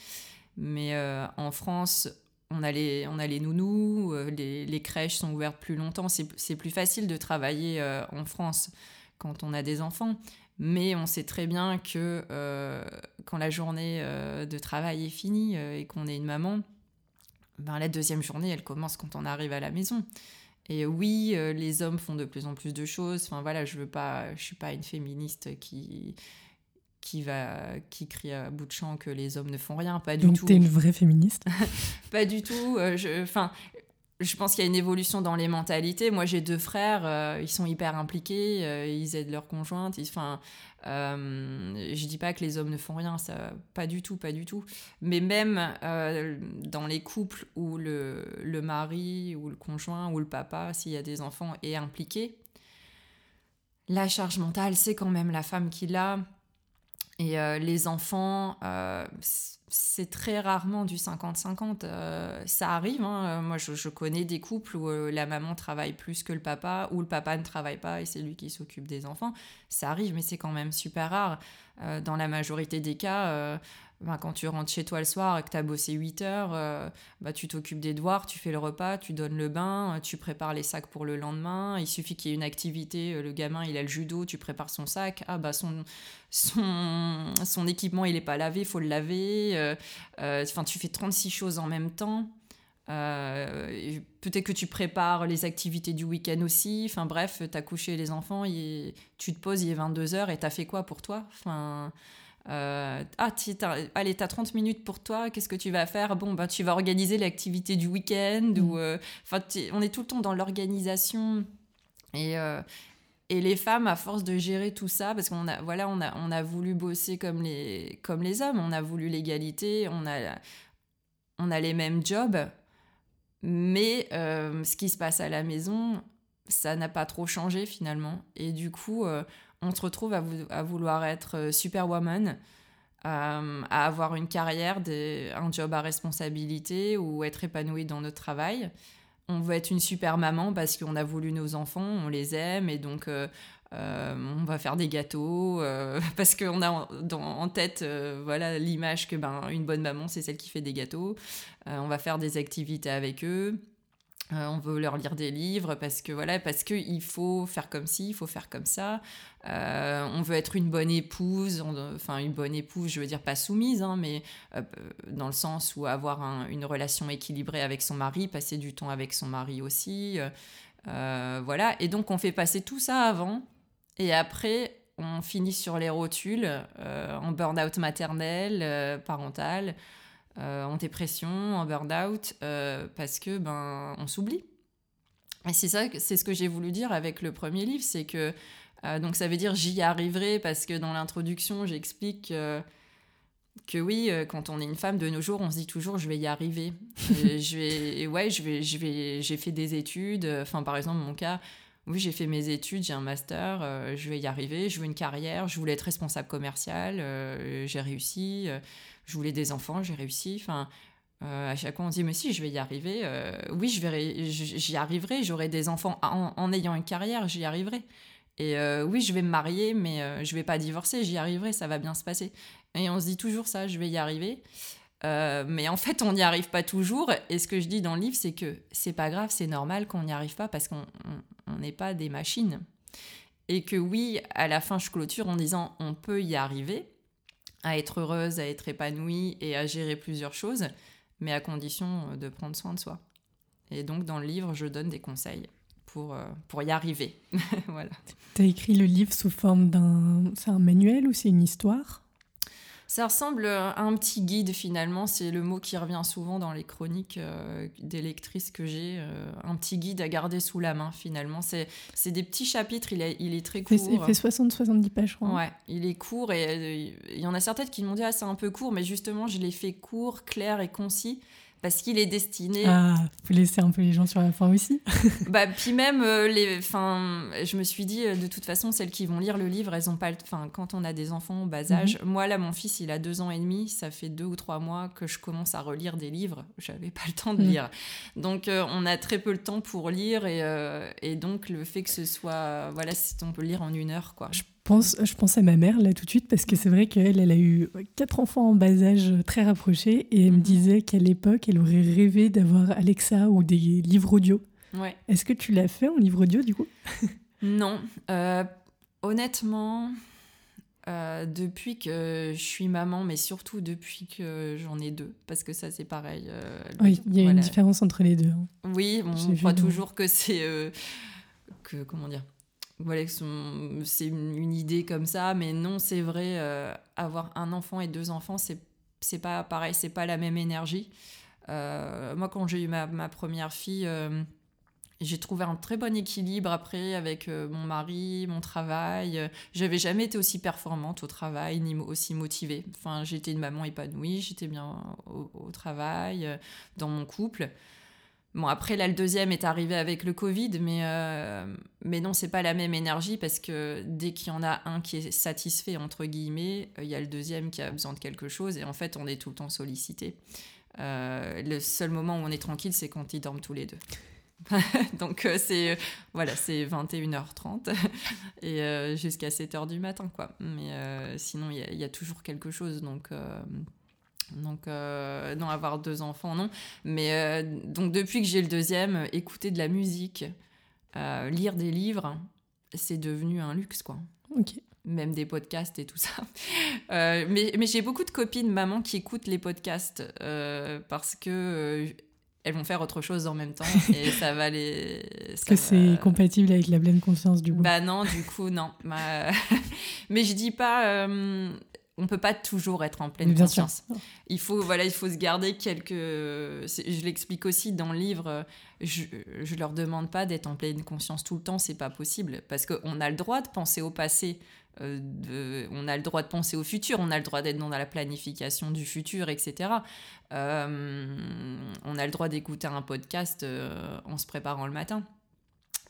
Mais euh, en France, on a les, on a les nounous, les, les, crèches sont ouvertes plus longtemps. C'est plus facile de travailler en France quand on a des enfants. Mais on sait très bien que quand la journée de travail est finie et qu'on est une maman, ben, la deuxième journée, elle commence quand on arrive à la maison. Et oui, euh, les hommes font de plus en plus de choses. Enfin voilà, je veux pas, je suis pas une féministe qui qui va qui crie à bout de champ que les hommes ne font rien, pas du tout. Donc t'es une vraie féministe? Pas du tout. Euh, enfin, je pense qu'il y a une évolution dans les mentalités. Moi, j'ai deux frères, euh, ils sont hyper impliqués, euh, ils aident leurs conjointes. Enfin, euh, je dis pas que les hommes ne font rien, ça, pas du tout, pas du tout. Mais même euh, dans les couples où le, mari ou le conjoint ou le papa, s'il y a des enfants, est impliqué, la charge mentale, c'est quand même la femme qui l'a. Et les enfants, c'est très rarement du 50-50. Euh, ça arrive, hein. euh, moi je, connais des couples où euh, la maman travaille plus que le papa, ou le papa ne travaille pas et c'est lui qui s'occupe des enfants. Ça arrive, mais c'est quand même super rare. dans la majorité des cas, ben, quand tu rentres chez toi le soir et que tu as bossé 8 heures, euh, bah, tu t'occupes des devoirs, tu fais le repas, tu donnes le bain, tu prépares les sacs pour le lendemain. Il suffit qu'il y ait une activité, euh, le gamin il a le judo, tu prépares son sac. Ah bah son, son, son équipement il n'est pas lavé, faut le laver. Euh, enfin, tu fais 36 choses en même temps. Peut-être que tu prépares les activités du week-end aussi. Enfin bref, tu as couché les enfants, tu te poses, il est 22h et tu as fait quoi pour toi? Euh, ah, allez, t'as 30 minutes pour toi, qu'est-ce que tu vas faire? Bon, ben, tu vas organiser l'activité du week-end. ou mm. euh, on est tout le temps dans l'organisation. Et, euh, et les femmes, à force de gérer tout ça, parce qu'on a, voilà, on a, on a voulu bosser comme les, comme les hommes, on a voulu l'égalité, on a, on a les mêmes jobs, mais ce qui se passe à la maison, ça n'a pas trop changé finalement. Et du coup, on se retrouve à, vouloir être euh, superwoman, euh, à avoir une carrière, un job à responsabilité ou être épanoui dans notre travail. On veut être une super maman parce qu'on a voulu nos enfants, on les aime et donc euh, on va faire des gâteaux parce qu'on a en, tête voilà l'image que ben une bonne maman c'est celle qui fait des gâteaux. on va faire des activités avec eux. Euh, on veut leur lire des livres parce que voilà, parce que il faut faire comme ci, il faut faire comme ça. Euh, on veut être une bonne épouse, enfin une bonne épouse, je veux dire pas soumise, hein, mais euh, dans le sens où avoir une relation équilibrée avec son mari, passer du temps avec son mari aussi, voilà. Et donc on fait passer tout ça avant, et après on finit sur les rotules en burn-out maternel, parental. Euh, en dépression, en burn-out, euh, parce que ben on s'oublie. Et c'est ça, c'est ce que j'ai voulu dire avec le premier livre, c'est que euh, donc ça veut dire j'y arriverai parce que dans l'introduction j'explique que oui, quand on est une femme de nos jours, on se dit toujours je vais y arriver. je vais, ouais, je vais, je vais, j'ai fait des études. Enfin par exemple mon cas, oui j'ai fait mes études, j'ai un master, je vais y arriver. Je veux une carrière, je voulais être responsable commercial, j'ai réussi je voulais des enfants, j'ai réussi. Enfin, euh, à chaque fois, on dit, mais si, je vais y arriver. Euh, oui, je vais, j'y arriverai. J'aurai des enfants en, ayant une carrière, j'y arriverai. Et euh, oui, je vais me marier, mais je vais pas divorcer, j'y arriverai, ça va bien se passer. Et on se dit toujours ça, je vais y arriver. mais en fait, on n'y arrive pas toujours. Et ce que je dis dans le livre, c'est que c'est pas grave, c'est normal qu'on n'y arrive pas parce qu'on n'est pas des machines. Et que oui, à la fin, je clôture en disant on peut y arriver à être heureuse, à être épanouie et à gérer plusieurs choses, mais à condition de prendre soin de soi. Et donc dans le livre, je donne des conseils pour, euh, pour y arriver. voilà. Tu as écrit le livre sous forme d'un... C'est un manuel ou c'est une histoire? Ça ressemble à un petit guide finalement, c'est le mot qui revient souvent dans les chroniques euh, des lectrices que j'ai, euh, un petit guide à garder sous la main finalement. C'est, c'est des petits chapitres, il est, il est très court. Il fait 60-70 pages, je crois. Ouais, il est court et euh, il y en a certaines qui m'ont dit ah c'est un peu court, mais justement je l'ai fait court, clair et concis parce qu'il est destiné. Ah, faut laisser un peu les gens sur la fin aussi. bah puis même euh, les, enfin, je me suis dit euh, de toute façon celles qui vont lire le livre, elles ont pas, enfin quand on a des enfants au bas mhm. âge. Moi là, mon fils, il a deux ans et demi, ça fait deux ou trois mois que je commence à relire des livres. J'avais pas le temps de mhm. lire, donc euh, on a très peu le temps pour lire et, et donc le fait que ce soit, voilà, on peut lire en une heure quoi pense, je pense à ma mère là tout de suite parce que c'est vrai qu'elle, elle a eu quatre enfants en bas âge très rapprochés et elle me mhm. disait qu'à l'époque, elle aurait rêvé d'avoir Alexa ou des livres audio. Ouais. Est-ce que tu l'as fait en livre audio du coup? Non. Euh, honnêtement, euh, depuis que je suis maman, mais surtout depuis que j'en ai deux, parce que ça c'est pareil. Euh, oui, il y a une différence entre les deux. Hein. Oui, on croit toujours que c'est... que, comment dire voilà, c'est une idée comme ça, mais non, c'est vrai, euh, avoir un enfant et deux enfants, c'est pas pareil, c'est pas la même énergie. Euh, moi, quand j'ai eu ma, ma, première fille, euh, j'ai trouvé un très bon équilibre après avec mon mari, mon travail. J'avais jamais été aussi performante au travail, ni aussi motivée. Enfin, j'étais une maman épanouie, j'étais bien au, au, travail, dans mon couple. Bon, après, là, le deuxième est arrivé avec le Covid, mais, euh, mais non, c'est pas la même énergie parce que dès qu'il y en a un qui est satisfait, entre guillemets, euh, il y a le deuxième qui a besoin de quelque chose et en fait, on est tout le temps sollicité. Euh, le seul moment où on est tranquille, c'est quand ils dorment tous les deux. Donc, c'est voilà, c'est 21h30 et jusqu'à 7h du matin, quoi. Mais sinon, il y, y, a toujours quelque chose. Donc, donc, euh, non, avoir deux enfants, non. Mais euh, donc, depuis que j'ai le deuxième, écouter de la musique, euh, lire des livres, c'est devenu un luxe, quoi. Ok. Même des podcasts et tout ça. mais, mais j'ai beaucoup de copines, maman, qui écoutent les podcasts parce que elles vont faire autre chose en même temps et ça va les. Est-ce que c'est compatible avec la pleine conscience du coup Bah non, du coup non. mais je dis pas on peut pas toujours être en pleine conscience. Il faut voilà, il faut se garder quelques. Je l'explique aussi dans le livre. Je, je leur demande pas d'être en pleine conscience tout le temps, c'est pas possible parce qu'on a le droit de penser au passé. Euh, on a le droit de penser au futur, on a le droit d'être dans la planification du futur, etc. Euh, on a le droit d'écouter un podcast euh, en se préparant le matin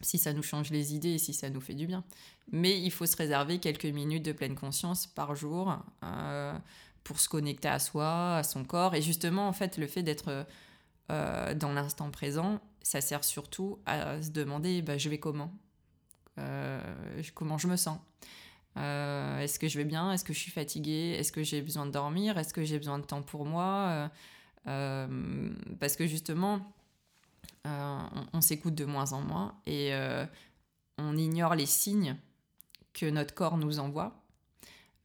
si ça nous change les idées et si ça nous fait du bien. Mais il faut se réserver quelques minutes de pleine conscience par jour euh, pour se connecter à soi, à son corps. Et justement, en fait, le fait d'être euh, dans l'instant présent, ça sert surtout à se demander bah, je vais comment? Euh, Comment je me sens? Est-ce que je vais bien? Est-ce que je suis fatiguée? Est-ce que j'ai besoin de dormir? Est-ce que j'ai besoin de temps pour moi? Parce que justement, on, s'écoute de moins en moins et on ignore les signes que notre corps nous envoie.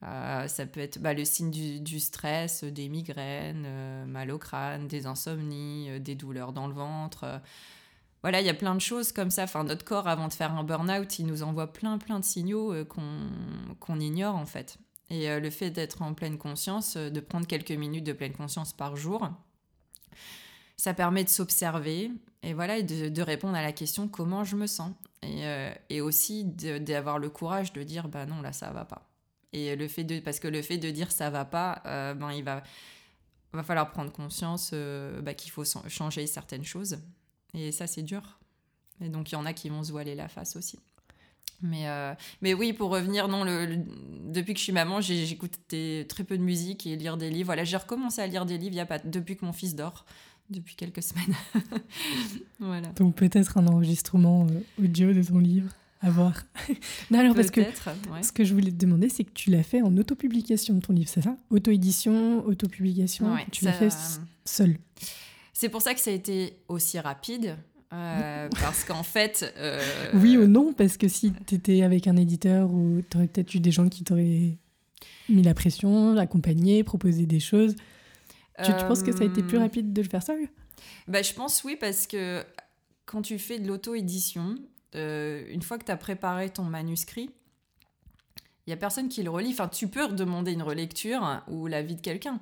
Euh, ça peut être bah, le signe du, stress, des migraines, mal au crâne, des insomnies, des douleurs dans le ventre. voilà, il y a plein de choses comme ça. Enfin, notre corps, avant de faire un burn-out, il nous envoie plein, plein de signaux qu'on ignore en fait. Et le fait d'être en pleine conscience, de prendre quelques minutes de pleine conscience par jour, ça permet de s'observer et voilà, de, répondre à la question comment je me sens? Et, euh, et aussi d'avoir le courage de dire bah non, là ça va pas. Et le fait de, parce que le fait de dire ça va pas, euh, ben il va, va falloir prendre conscience euh, bah, qu'il faut changer certaines choses. Et ça, c'est dur. Et donc, il y en a qui vont se voiler la face aussi. Mais, mais oui, pour revenir, non, le, depuis que je suis maman, j'écoute très peu de musique et lire des livres. Voilà, j'ai recommencé à lire des livres y a pas, depuis que mon fils dort depuis quelques semaines. voilà. Donc peut-être un enregistrement euh, audio de ton livre à voir. non, alors parce que ce que je voulais te demander, c'est que tu l'as fait en autopublication de ton livre, c'est ça? Auto-édition, autopublication, tu l'as fait seul? C'est pour ça que ça a été aussi rapide. Euh, parce qu'en fait. Euh, oui ou non Parce que si tu étais avec un éditeur ou tu aurais peut-être eu des gens qui t'auraient mis la pression, accompagné, proposé des choses. Tu, penses que ça a été plus euh, rapide de le faire seul? Bah, Je pense oui, parce que quand tu fais de l'auto-édition, euh, une fois que tu as préparé ton manuscrit, il y a personne qui le relit. Enfin, tu peux demander une relecture ou l'avis de quelqu'un.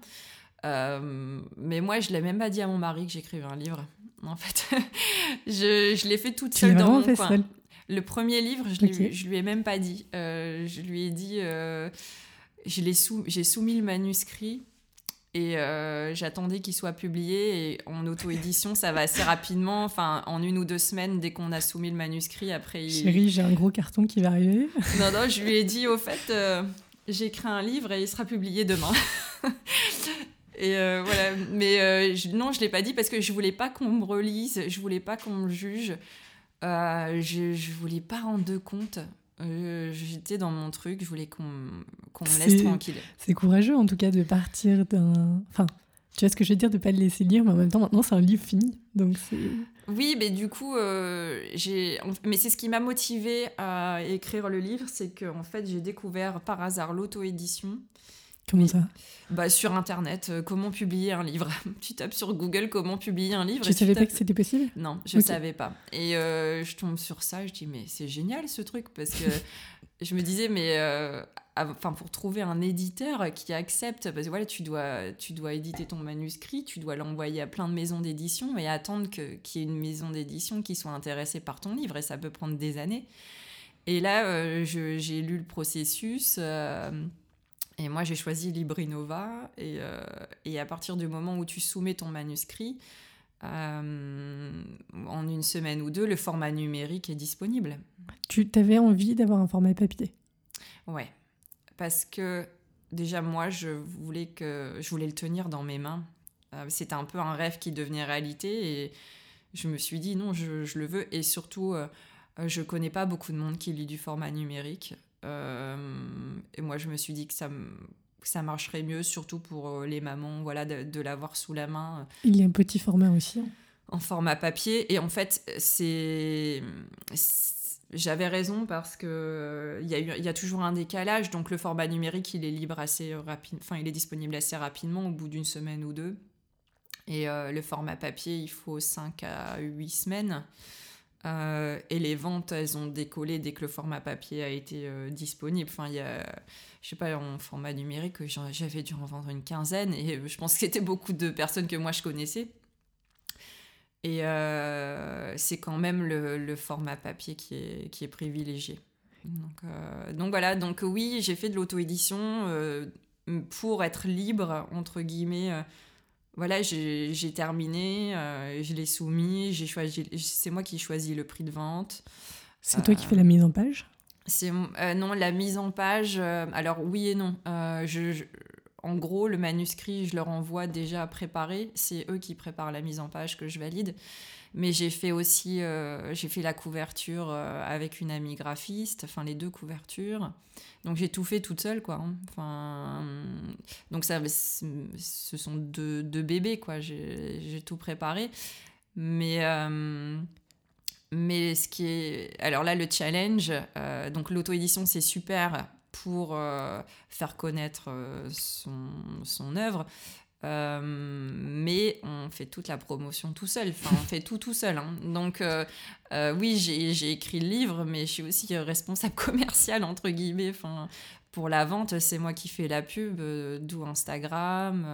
Euh, mais moi, je l'ai même pas dit à mon mari que j'écrivais un livre. En fait, je, je l'ai fait toute seule dans mon coin. Le premier livre, je, ne lui, lui ai même pas dit. je lui ai dit, j'ai soumis le manuscrit Et j'attendais qu'il soit publié. Et en auto-édition, ça va assez rapidement. Enfin, en une ou deux semaines, dès qu'on a soumis le manuscrit, après. Il... Chérie, j'ai un gros carton qui va arriver. non, non, je lui ai dit, au fait, j'ai écrit un livre et il sera publié demain. Et euh, voilà, mais euh, non, je l'ai pas dit parce que je voulais pas qu'on me relise, je voulais pas qu'on me juge, euh, je, je voulais pas rendre compte. J'étais dans mon truc, je voulais qu'on me laisse tranquille. C'est courageux en tout cas de partir d'un. Enfin, tu vois ce que je veux dire, de pas le laisser lire, mais en même temps, maintenant c'est un livre fini. Donc Oui, mais du coup, j'ai. Mais c'est ce qui m'a motivé à écrire le livre, c'est que en fait, j'ai découvert par hasard l'auto-édition. Comment ça bah, Sur Internet, euh, comment publier un livre. tu tapes sur Google comment publier un livre. Tu savais pas que c'était possible Non, je ne savais pas. Et euh, je tombe sur ça, je dis, mais c'est génial ce truc, parce que je me disais, mais euh, enfin, pour trouver un éditeur qui accepte, parce que voilà, tu dois, tu dois éditer ton manuscrit, tu dois l'envoyer à plein de maisons d'édition et attendre qu'il y ait une maison d'édition qui soit intéressée par ton livre, et ça peut prendre des années. Et là, j'ai lu le processus. Et moi, j'ai choisi Librinova. Et, euh, et, à partir du moment où tu soumets ton manuscrit, euh, en une semaine ou deux, le format numérique est disponible. Tu avais envie d'avoir un format papier? Ouais. Parce que déjà, moi, je voulais, que, je voulais le tenir dans mes mains. Euh, c'était un peu un rêve qui devenait réalité. Et je me suis dit, non, je, je le veux. Et surtout, je connais pas beaucoup de monde qui lit du format numérique. Euh, et moi, je me suis dit que ça, ça marcherait mieux, surtout pour euh, les mamans, voilà, de, l'avoir sous la main. Il y a un petit format aussi. Hein. En format papier. Et en fait, c'est j'avais raison parce que il y, a il y a toujours un décalage. Donc le format numérique, il est libre assez rapide, enfin il est disponible assez rapidement, au bout d'une semaine ou deux. Et euh, le format papier, il faut 5 à 8 semaines. Euh, et les ventes, elles ont décollé dès que le format papier a été euh, disponible. Enfin, il y a, je sais pas, en format numérique, j'avais dû en vendre une quinzaine et je pense que c'était beaucoup de personnes que moi je connaissais. Et euh, c'est quand même le, format papier qui est, qui est privilégié. Donc, donc voilà, donc oui, j'ai fait de l'auto-édition pour être libre, entre guillemets voilà, j'ai terminé, euh, je l'ai soumis, j'ai choisi, c'est moi qui choisis le prix de vente. C'est toi qui fais la mise en page? C'est euh, non la mise en page. Euh, alors oui et non. Je, en gros, le manuscrit, je leur envoie déjà préparé. C'est eux qui préparent la mise en page que je valide. Mais j'ai fait aussi, j'ai fait la couverture avec une amie graphiste, enfin les deux couvertures. Donc j'ai tout fait toute seule, quoi. Hein. Enfin, donc ça, ce sont deux, bébés, quoi. J'ai tout préparé. Mais, euh, mais ce qui est... Alors là, le challenge, euh, donc l'auto-édition, c'est super pour euh, faire connaître son, son œuvre. Euh, mais on fait toute la promotion tout seul, enfin on fait tout tout seul. Hein. Donc euh, euh, oui, j'ai écrit le livre, mais je suis aussi responsable commercial entre guillemets. Enfin, pour la vente, c'est moi qui fais la pub, d'où Instagram,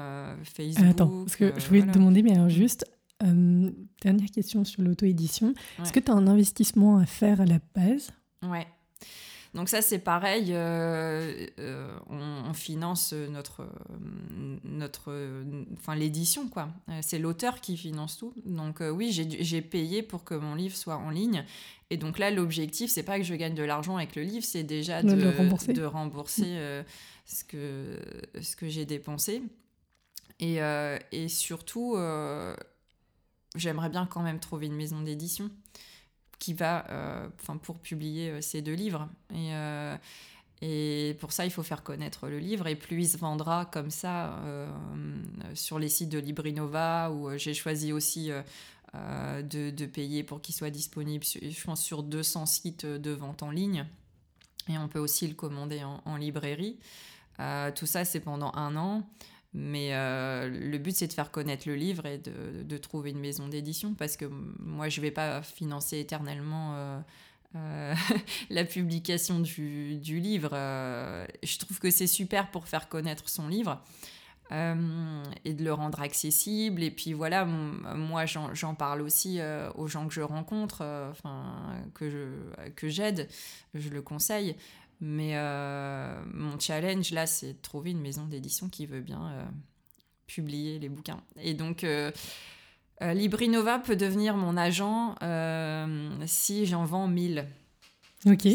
Facebook. Attends, parce que je voulais te demander, mais alors juste, dernière question sur l'auto-édition. Est-ce que tu as un investissement à faire à la base? Ouais. Donc ça, c'est pareil, euh, euh, on, finance notre, notre, enfin l'édition quoi. C'est l'auteur qui finance tout. Donc euh, oui, j'ai payé pour que mon livre soit en ligne. Et donc là, l'objectif, c'est pas que je gagne de l'argent avec le livre, c'est déjà de, rembourser, de rembourser ce que, ce que j'ai dépensé. Et, et surtout, j'aimerais bien quand même trouver une maison d'édition qui va, euh, enfin, pour publier euh, ces deux livres. Et, euh, et pour ça, il faut faire connaître le livre. Et plus il se vendra comme ça sur les sites de Librinova, où j'ai choisi aussi de, de, payer pour qu'il soit disponible, je pense, sur 200 sites de vente en ligne. Et on peut aussi le commander en, en librairie. tout ça, c'est pendant un an. Mais euh, le but, c'est de faire connaître le livre et de, de trouver une maison d'édition parce que moi, je ne vais pas financer éternellement euh, euh, la publication du, du livre. je trouve que c'est super pour faire connaître son livre. et de le rendre accessible. Et puis voilà, moi j'en parle aussi aux gens que je rencontre, enfin que j'aide, je le conseille. Mais euh, mon challenge là, c'est de trouver une maison d'édition qui veut bien euh, publier les bouquins. Et donc, Librinova peut devenir mon agent si j'en vends 1000.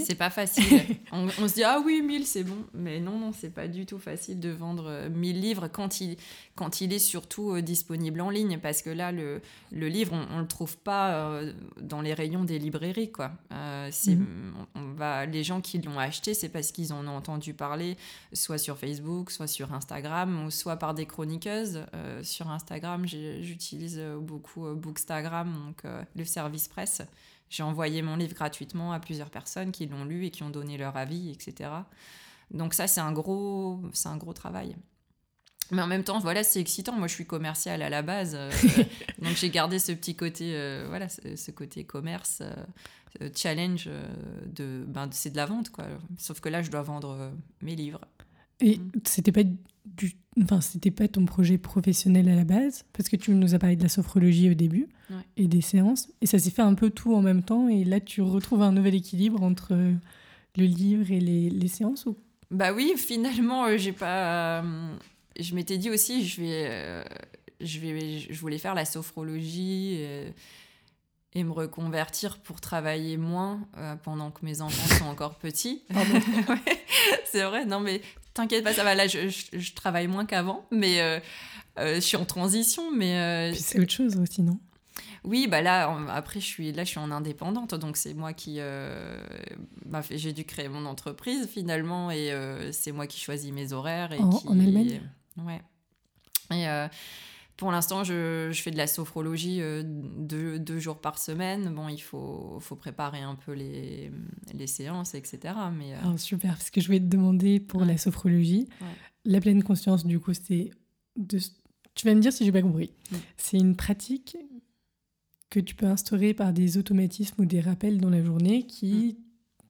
C'est pas facile. on, se dit, ah oui, 1000, c'est bon. Mais non, non, c'est pas du tout facile de vendre 1000 euh, livres quand il, quand il est surtout euh, disponible en ligne. Parce que là, le, le livre, on, ne le trouve pas euh, dans les rayons des librairies. Quoi. Mhm. on, va, les gens qui l'ont acheté, c'est parce qu'ils en ont entendu parler, soit sur Facebook, soit sur Instagram, ou soit par des chroniqueuses. sur Instagram, j'utilise beaucoup Bookstagram, donc le service presse. J'ai envoyé mon livre gratuitement à plusieurs personnes qui l'ont lu et qui ont donné leur avis, etc. Donc ça, c'est un gros, c'est un gros travail. Mais en même temps, voilà, c'est excitant. Moi, je suis commerciale à la base, euh, donc j'ai gardé ce petit côté, euh, voilà, ce, côté commerce, euh, challenge de, ben, c'est de la vente, quoi. Sauf que là, je dois vendre mes livres. Et mm. c'était pas enfin, c'était pas ton projet professionnel à la base, parce que tu nous as parlé de la sophrologie au début et des séances, et ça s'est fait un peu tout en même temps, et là tu retrouves un nouvel équilibre entre euh, le livre et les, les séances ou... Bah oui, finalement, euh, j'ai pas. Euh, je m'étais dit aussi, je vais, je vais, je voulais faire la sophrologie. Et, me reconvertir pour travailler moins pendant que mes enfants sont encore petits. c'est vrai, non mais t'inquiète pas, ça va. Là, je, je, travaille moins qu'avant, mais euh, euh, je suis en transition. Mais euh, c'est autre chose aussi, non? Oui, bah là, après, je suis là, je suis en indépendante, donc c'est moi qui, bah, j'ai dû créer mon entreprise finalement, et c'est moi qui choisis mes horaires et qui, en Allemagne? Ouais. Et pour l'instant, je, je, fais de la sophrologie euh, deux, deux, jours par semaine. Bon, il faut, faut préparer un peu les, les séances, etc. Mais, euh, super, parce que je vais te demander pour la sophrologie, la pleine conscience, du coup, c'est... De... Tu vas me dire si j'ai pas compris. C'est une pratique que tu peux instaurer par des automatismes ou des rappels dans la journée qui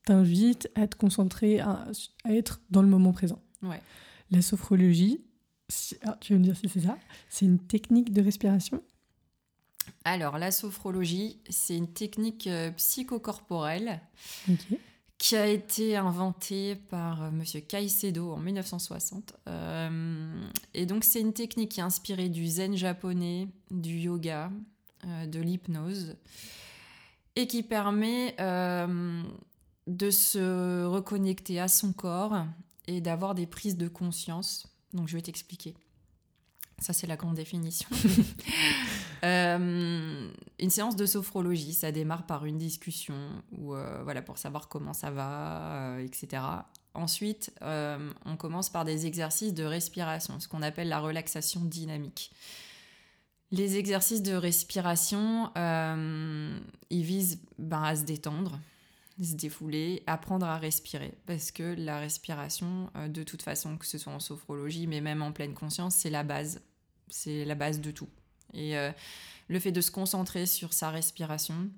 t'invitent à te concentrer, à, à, être dans le moment présent. Ouais. La sophrologie, ah, tu veux me dire si c'est ça? C'est une technique de respiration? Alors, la sophrologie, c'est une technique euh, psychocorporelle qui a été inventée par euh, Monsieur Caicedo en 1960. Euh, et donc, c'est une technique qui est inspirée du zen japonais, du yoga, de l'hypnose, et qui permet de se reconnecter à son corps et d'avoir des prises de conscience donc je vais t'expliquer. Ça, c'est la grande définition. Euh, une séance de sophrologie, ça démarre par une discussion ou euh, voilà, pour savoir comment ça va, euh, etc. Ensuite, on commence par des exercices de respiration, ce qu'on appelle la relaxation dynamique. Les exercices de respiration, ils visent ben, à se détendre, se défouler, apprendre à respirer. Parce que la respiration, euh, de toute façon, que ce soit en sophrologie, mais même en pleine conscience, c'est la base. C'est la base de tout. Et euh, le fait de se concentrer sur sa respiration,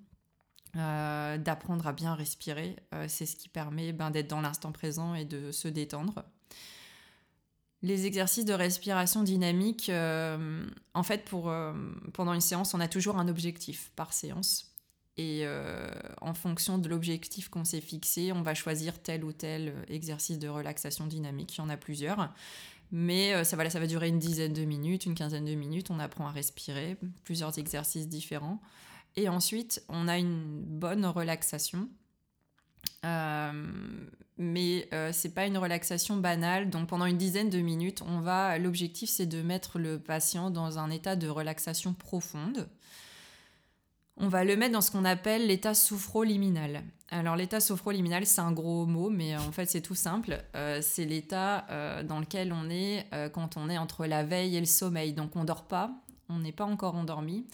euh, d'apprendre à bien respirer, c'est ce qui permet ben, d'être dans l'instant présent et de se détendre. Les exercices de respiration dynamique, en fait, pendant une séance, on a toujours un objectif par séance. Et euh, en fonction de l'objectif qu'on s'est fixé, on va choisir tel ou tel euh, exercice de relaxation dynamique. Il y en a plusieurs. Mais euh, ça, va, ça va durer une dizaine de minutes, une quinzaine de minutes. On apprend à respirer, plusieurs exercices différents. Et ensuite, on a une bonne relaxation. mais euh, c'est pas une relaxation banale. Donc pendant une dizaine de minutes, on va. L'objectif c'est de mettre le patient dans un état de relaxation profonde on va le mettre dans ce qu'on appelle l'état sophroliminal. Alors l'état sophroliminal, c'est un gros mot, mais en fait c'est tout simple. Euh, c'est l'état euh, dans lequel on est euh, quand on est entre la veille et le sommeil. Donc on dort pas, on n'est pas encore endormi,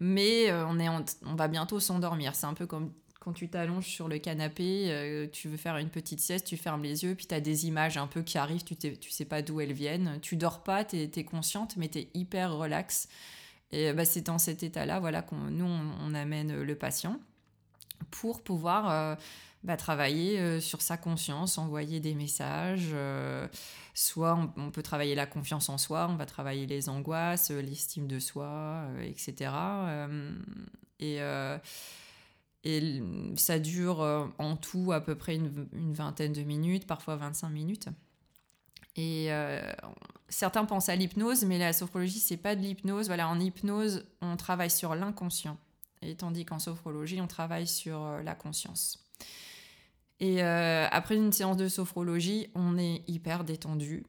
mais on, est on va bientôt s'endormir. C'est un peu comme quand tu t'allonges sur le canapé, tu veux faire une petite sieste, tu fermes les yeux, puis tu as des images un peu qui arrivent, tu, tu sais pas d'où elles viennent. Tu dors pas, tu es, consciente, mais tu es hyper relax. Et bah, c'est dans cet état-là voilà, qu'on nous, on, amène le patient pour pouvoir euh, bah, travailler euh, sur sa conscience, envoyer des messages. Euh, soit on, peut travailler la confiance en soi, on va travailler les angoisses, l'estime de soi, etc. et, et ça dure en tout à peu près une, vingtaine de minutes, parfois 25 minutes. Et certains pensent à l'hypnose, mais la sophrologie, c'est pas de l'hypnose. Voilà, en hypnose, on travaille sur l'inconscient, et tandis qu'en sophrologie, on travaille sur euh, la conscience. Et euh, après une séance de sophrologie, on est hyper détendu,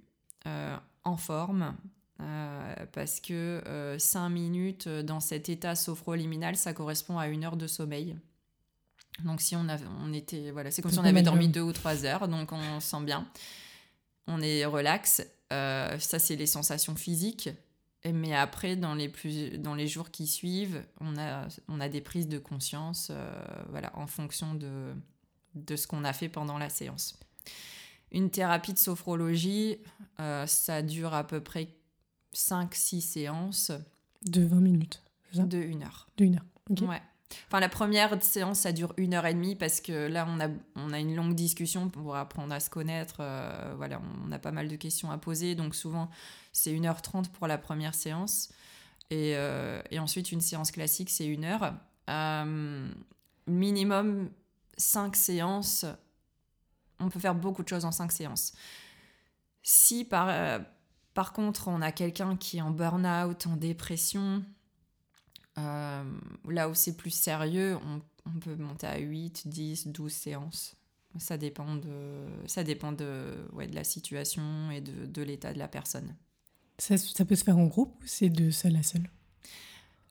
euh, en forme, parce que 5 minutes dans cet état sophroliminal, ça correspond à une heure de sommeil. Donc si on, on était, voilà, c'est comme si on avait dormi deux ou trois heures, donc on sent bien. On est relax euh, ça, c'est les sensations physiques. Mais après, dans les, plus, dans les jours qui suivent, on a, on a des prises de conscience euh, voilà, en fonction de, de ce qu'on a fait pendant la séance. Une thérapie de sophrologie, euh, ça dure à peu près 5-6 séances. De 20 minutes, De 1 heure. De 1 heure, Ouais. Enfin, la première séance, ça dure une heure et demie parce que là, on a, on a une longue discussion pour apprendre à se connaître. Euh, voilà, on a pas mal de questions à poser. Donc, souvent, c'est 1h30 pour la première séance. Et, euh, et ensuite, une séance classique, c'est une heure. Euh, minimum 5 séances. On peut faire beaucoup de choses en 5 séances. Si par, par contre, on a quelqu'un qui est en burn-out, en dépression, là où c'est plus sérieux, on, peut monter à 8, 10, 12 séances. Ça dépend de, ça dépend de, ouais, de la situation et de, de l'état de la personne. Ça, ça, peut se faire en groupe ou c'est de seul à seul?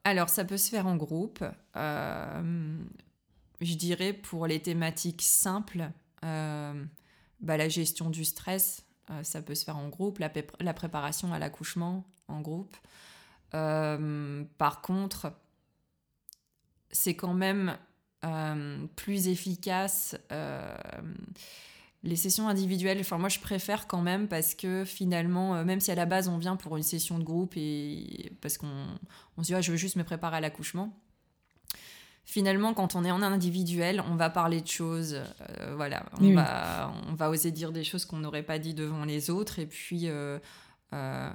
Alors, ça peut se faire en groupe. Euh, je dirais pour les thématiques simples, euh, bah, la gestion du stress, ça peut se faire en groupe. La, la préparation à l'accouchement en groupe. Euh, par contre, c'est quand même euh, plus efficace. Euh, les sessions individuelles, enfin moi je préfère quand même parce que finalement, même si à la base on vient pour une session de groupe et parce qu'on on se dit ah, je veux juste me préparer à l'accouchement, finalement, quand on est en individuel, on va parler de choses, voilà, on, va, on va oser dire des choses qu'on n'aurait pas dit devant les autres, et puis euh,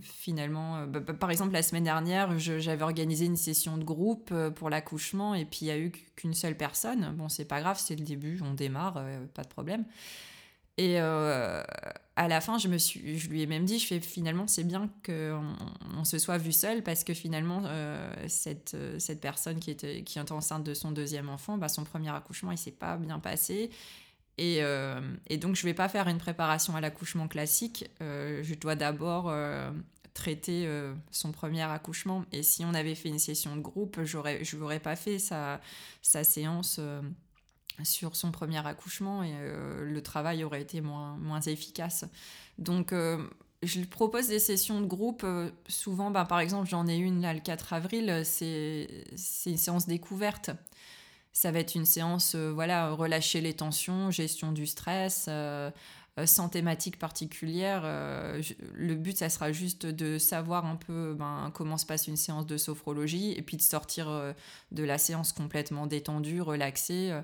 finalement, euh, bah, bah, par exemple, la semaine dernière, j'avais organisé une session de groupe euh, pour l'accouchement et puis il n'y a eu qu'une seule personne. Bon, c'est pas grave, c'est le début, on démarre, pas de problème. Et à la fin, je, me suis, je lui ai même dit, je fais finalement, c'est bien qu'on on se soit vu seul parce que finalement, cette, cette personne qui était, qui était enceinte de son deuxième enfant, bah, son premier accouchement, il s'est pas bien passé. Euh, et, donc, je ne vais pas faire une préparation à l'accouchement classique. Euh, je dois d'abord euh, traiter son premier accouchement. Et si on avait fait une session de groupe, je n'aurais pas fait sa, sa séance sur son premier accouchement et le travail aurait été moins, moins efficace. Donc, je propose des sessions de groupe. souvent, ben, par exemple, j'en ai une là le 4 avril, c'est une séance découverte ça va être une séance, euh, voilà, relâcher les tensions, gestion du stress, euh, euh, sans thématique particulière. le but, ça sera juste de savoir un peu ben, comment se passe une séance de sophrologie et puis de sortir de la séance complètement détendue, relaxée.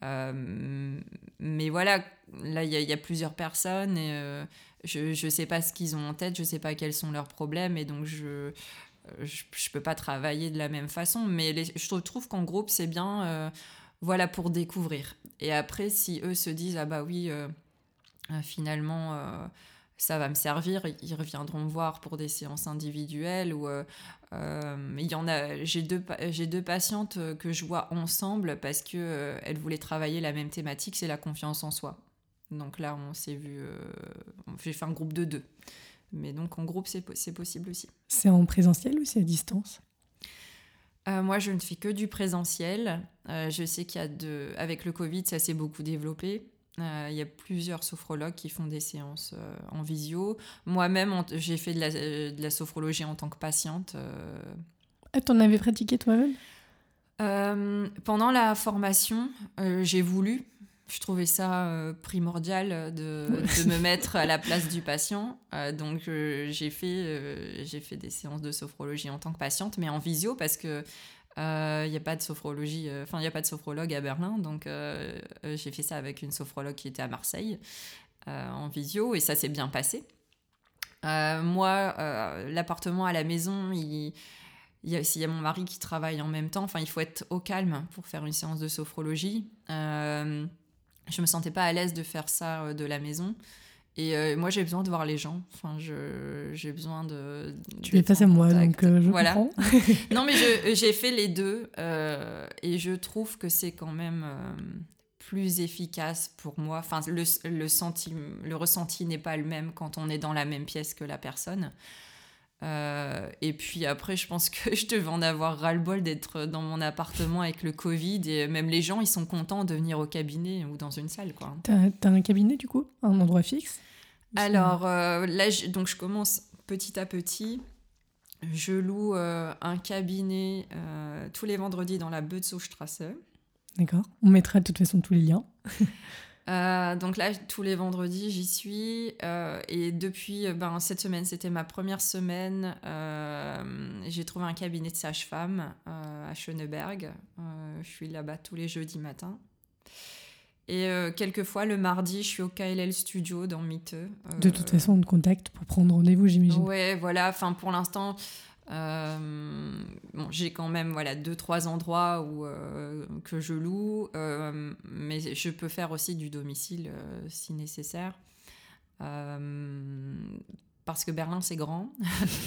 mais voilà, là, il y, a plusieurs personnes et je ne sais pas ce qu'ils ont en tête, je ne sais pas quels sont leurs problèmes et donc je je, je peux pas travailler de la même façon, mais je trouve qu'en groupe, c'est bien, euh, voilà, pour découvrir. Et après, si eux se disent, ah bah oui, euh, euh, finalement, ça va me servir, ils reviendront me voir pour des séances individuelles ou il y en a j'ai deux j'ai deux patientes que je vois ensemble parce que elles voulaient travailler la même thématique c'est la confiance en soi donc là on s'est vu j'ai fait un groupe de deux mais donc en groupe, c'est possible aussi. C'est en présentiel ou c'est à distance? Euh, moi, je ne fais que du présentiel. Euh, je sais qu'il y a de... Avec le Covid, ça s'est beaucoup développé. Euh, il y a plusieurs sophrologues qui font des séances en visio. Moi-même, j'ai fait de la, de la, sophrologie en tant que patiente. Ah, t'en avais pratiqué toi-même? Pendant la formation, j'ai voulu, je trouvais ça euh, primordial de, de, me mettre à la place du patient. Euh, donc j'ai fait, euh, j'ai fait des séances de sophrologie en tant que patiente, mais en visio parce que il n'y a pas de sophrologie, enfin il n'y a pas de sophrologue à Berlin, donc j'ai fait ça avec une sophrologue qui était à Marseille en visio et ça s'est bien passé. moi, l'appartement à la maison, il il y, y a mon mari qui travaille en même temps. Enfin, il faut être au calme pour faire une séance de sophrologie. Euh, je me sentais pas à l'aise de faire ça euh, de la maison. Et moi, j'ai besoin de voir les gens. Enfin, j'ai besoin de. Tu es face à moi, donc je voilà. comprends. non, mais j'ai fait les deux. et je trouve que c'est quand même plus efficace pour moi. Enfin, le, le, senti, le ressenti n'est pas le même quand on est dans la même pièce que la personne. Euh, et puis après, je pense que je devais en avoir ras-le-bol d'être dans mon appartement avec le Covid. Et même les gens, ils sont contents de venir au cabinet ou dans une salle. quoi. T'as un cabinet du coup? Un endroit fixe? Alors euh, là, je, donc je commence petit à petit. Je loue euh, un cabinet tous les vendredis dans la Strasse. D'accord. On mettra de toute façon tous les liens. Euh, donc là, tous les vendredis, j'y suis. Euh, et depuis euh, ben, cette semaine, c'était ma première semaine. j'ai trouvé un cabinet de sage-femme à Schöneberg. je suis là-bas tous les jeudis matins. Et quelquefois, le mardi, je suis au KLL Studio dans Miteux. de toute façon, on te contacte pour prendre rendez-vous, j'imagine. Ouais, voilà. Enfin, pour l'instant, euh, j'ai quand même voilà deux trois endroits où euh, que je loue, euh, mais je peux faire aussi du domicile si nécessaire. parce que Berlin c'est grand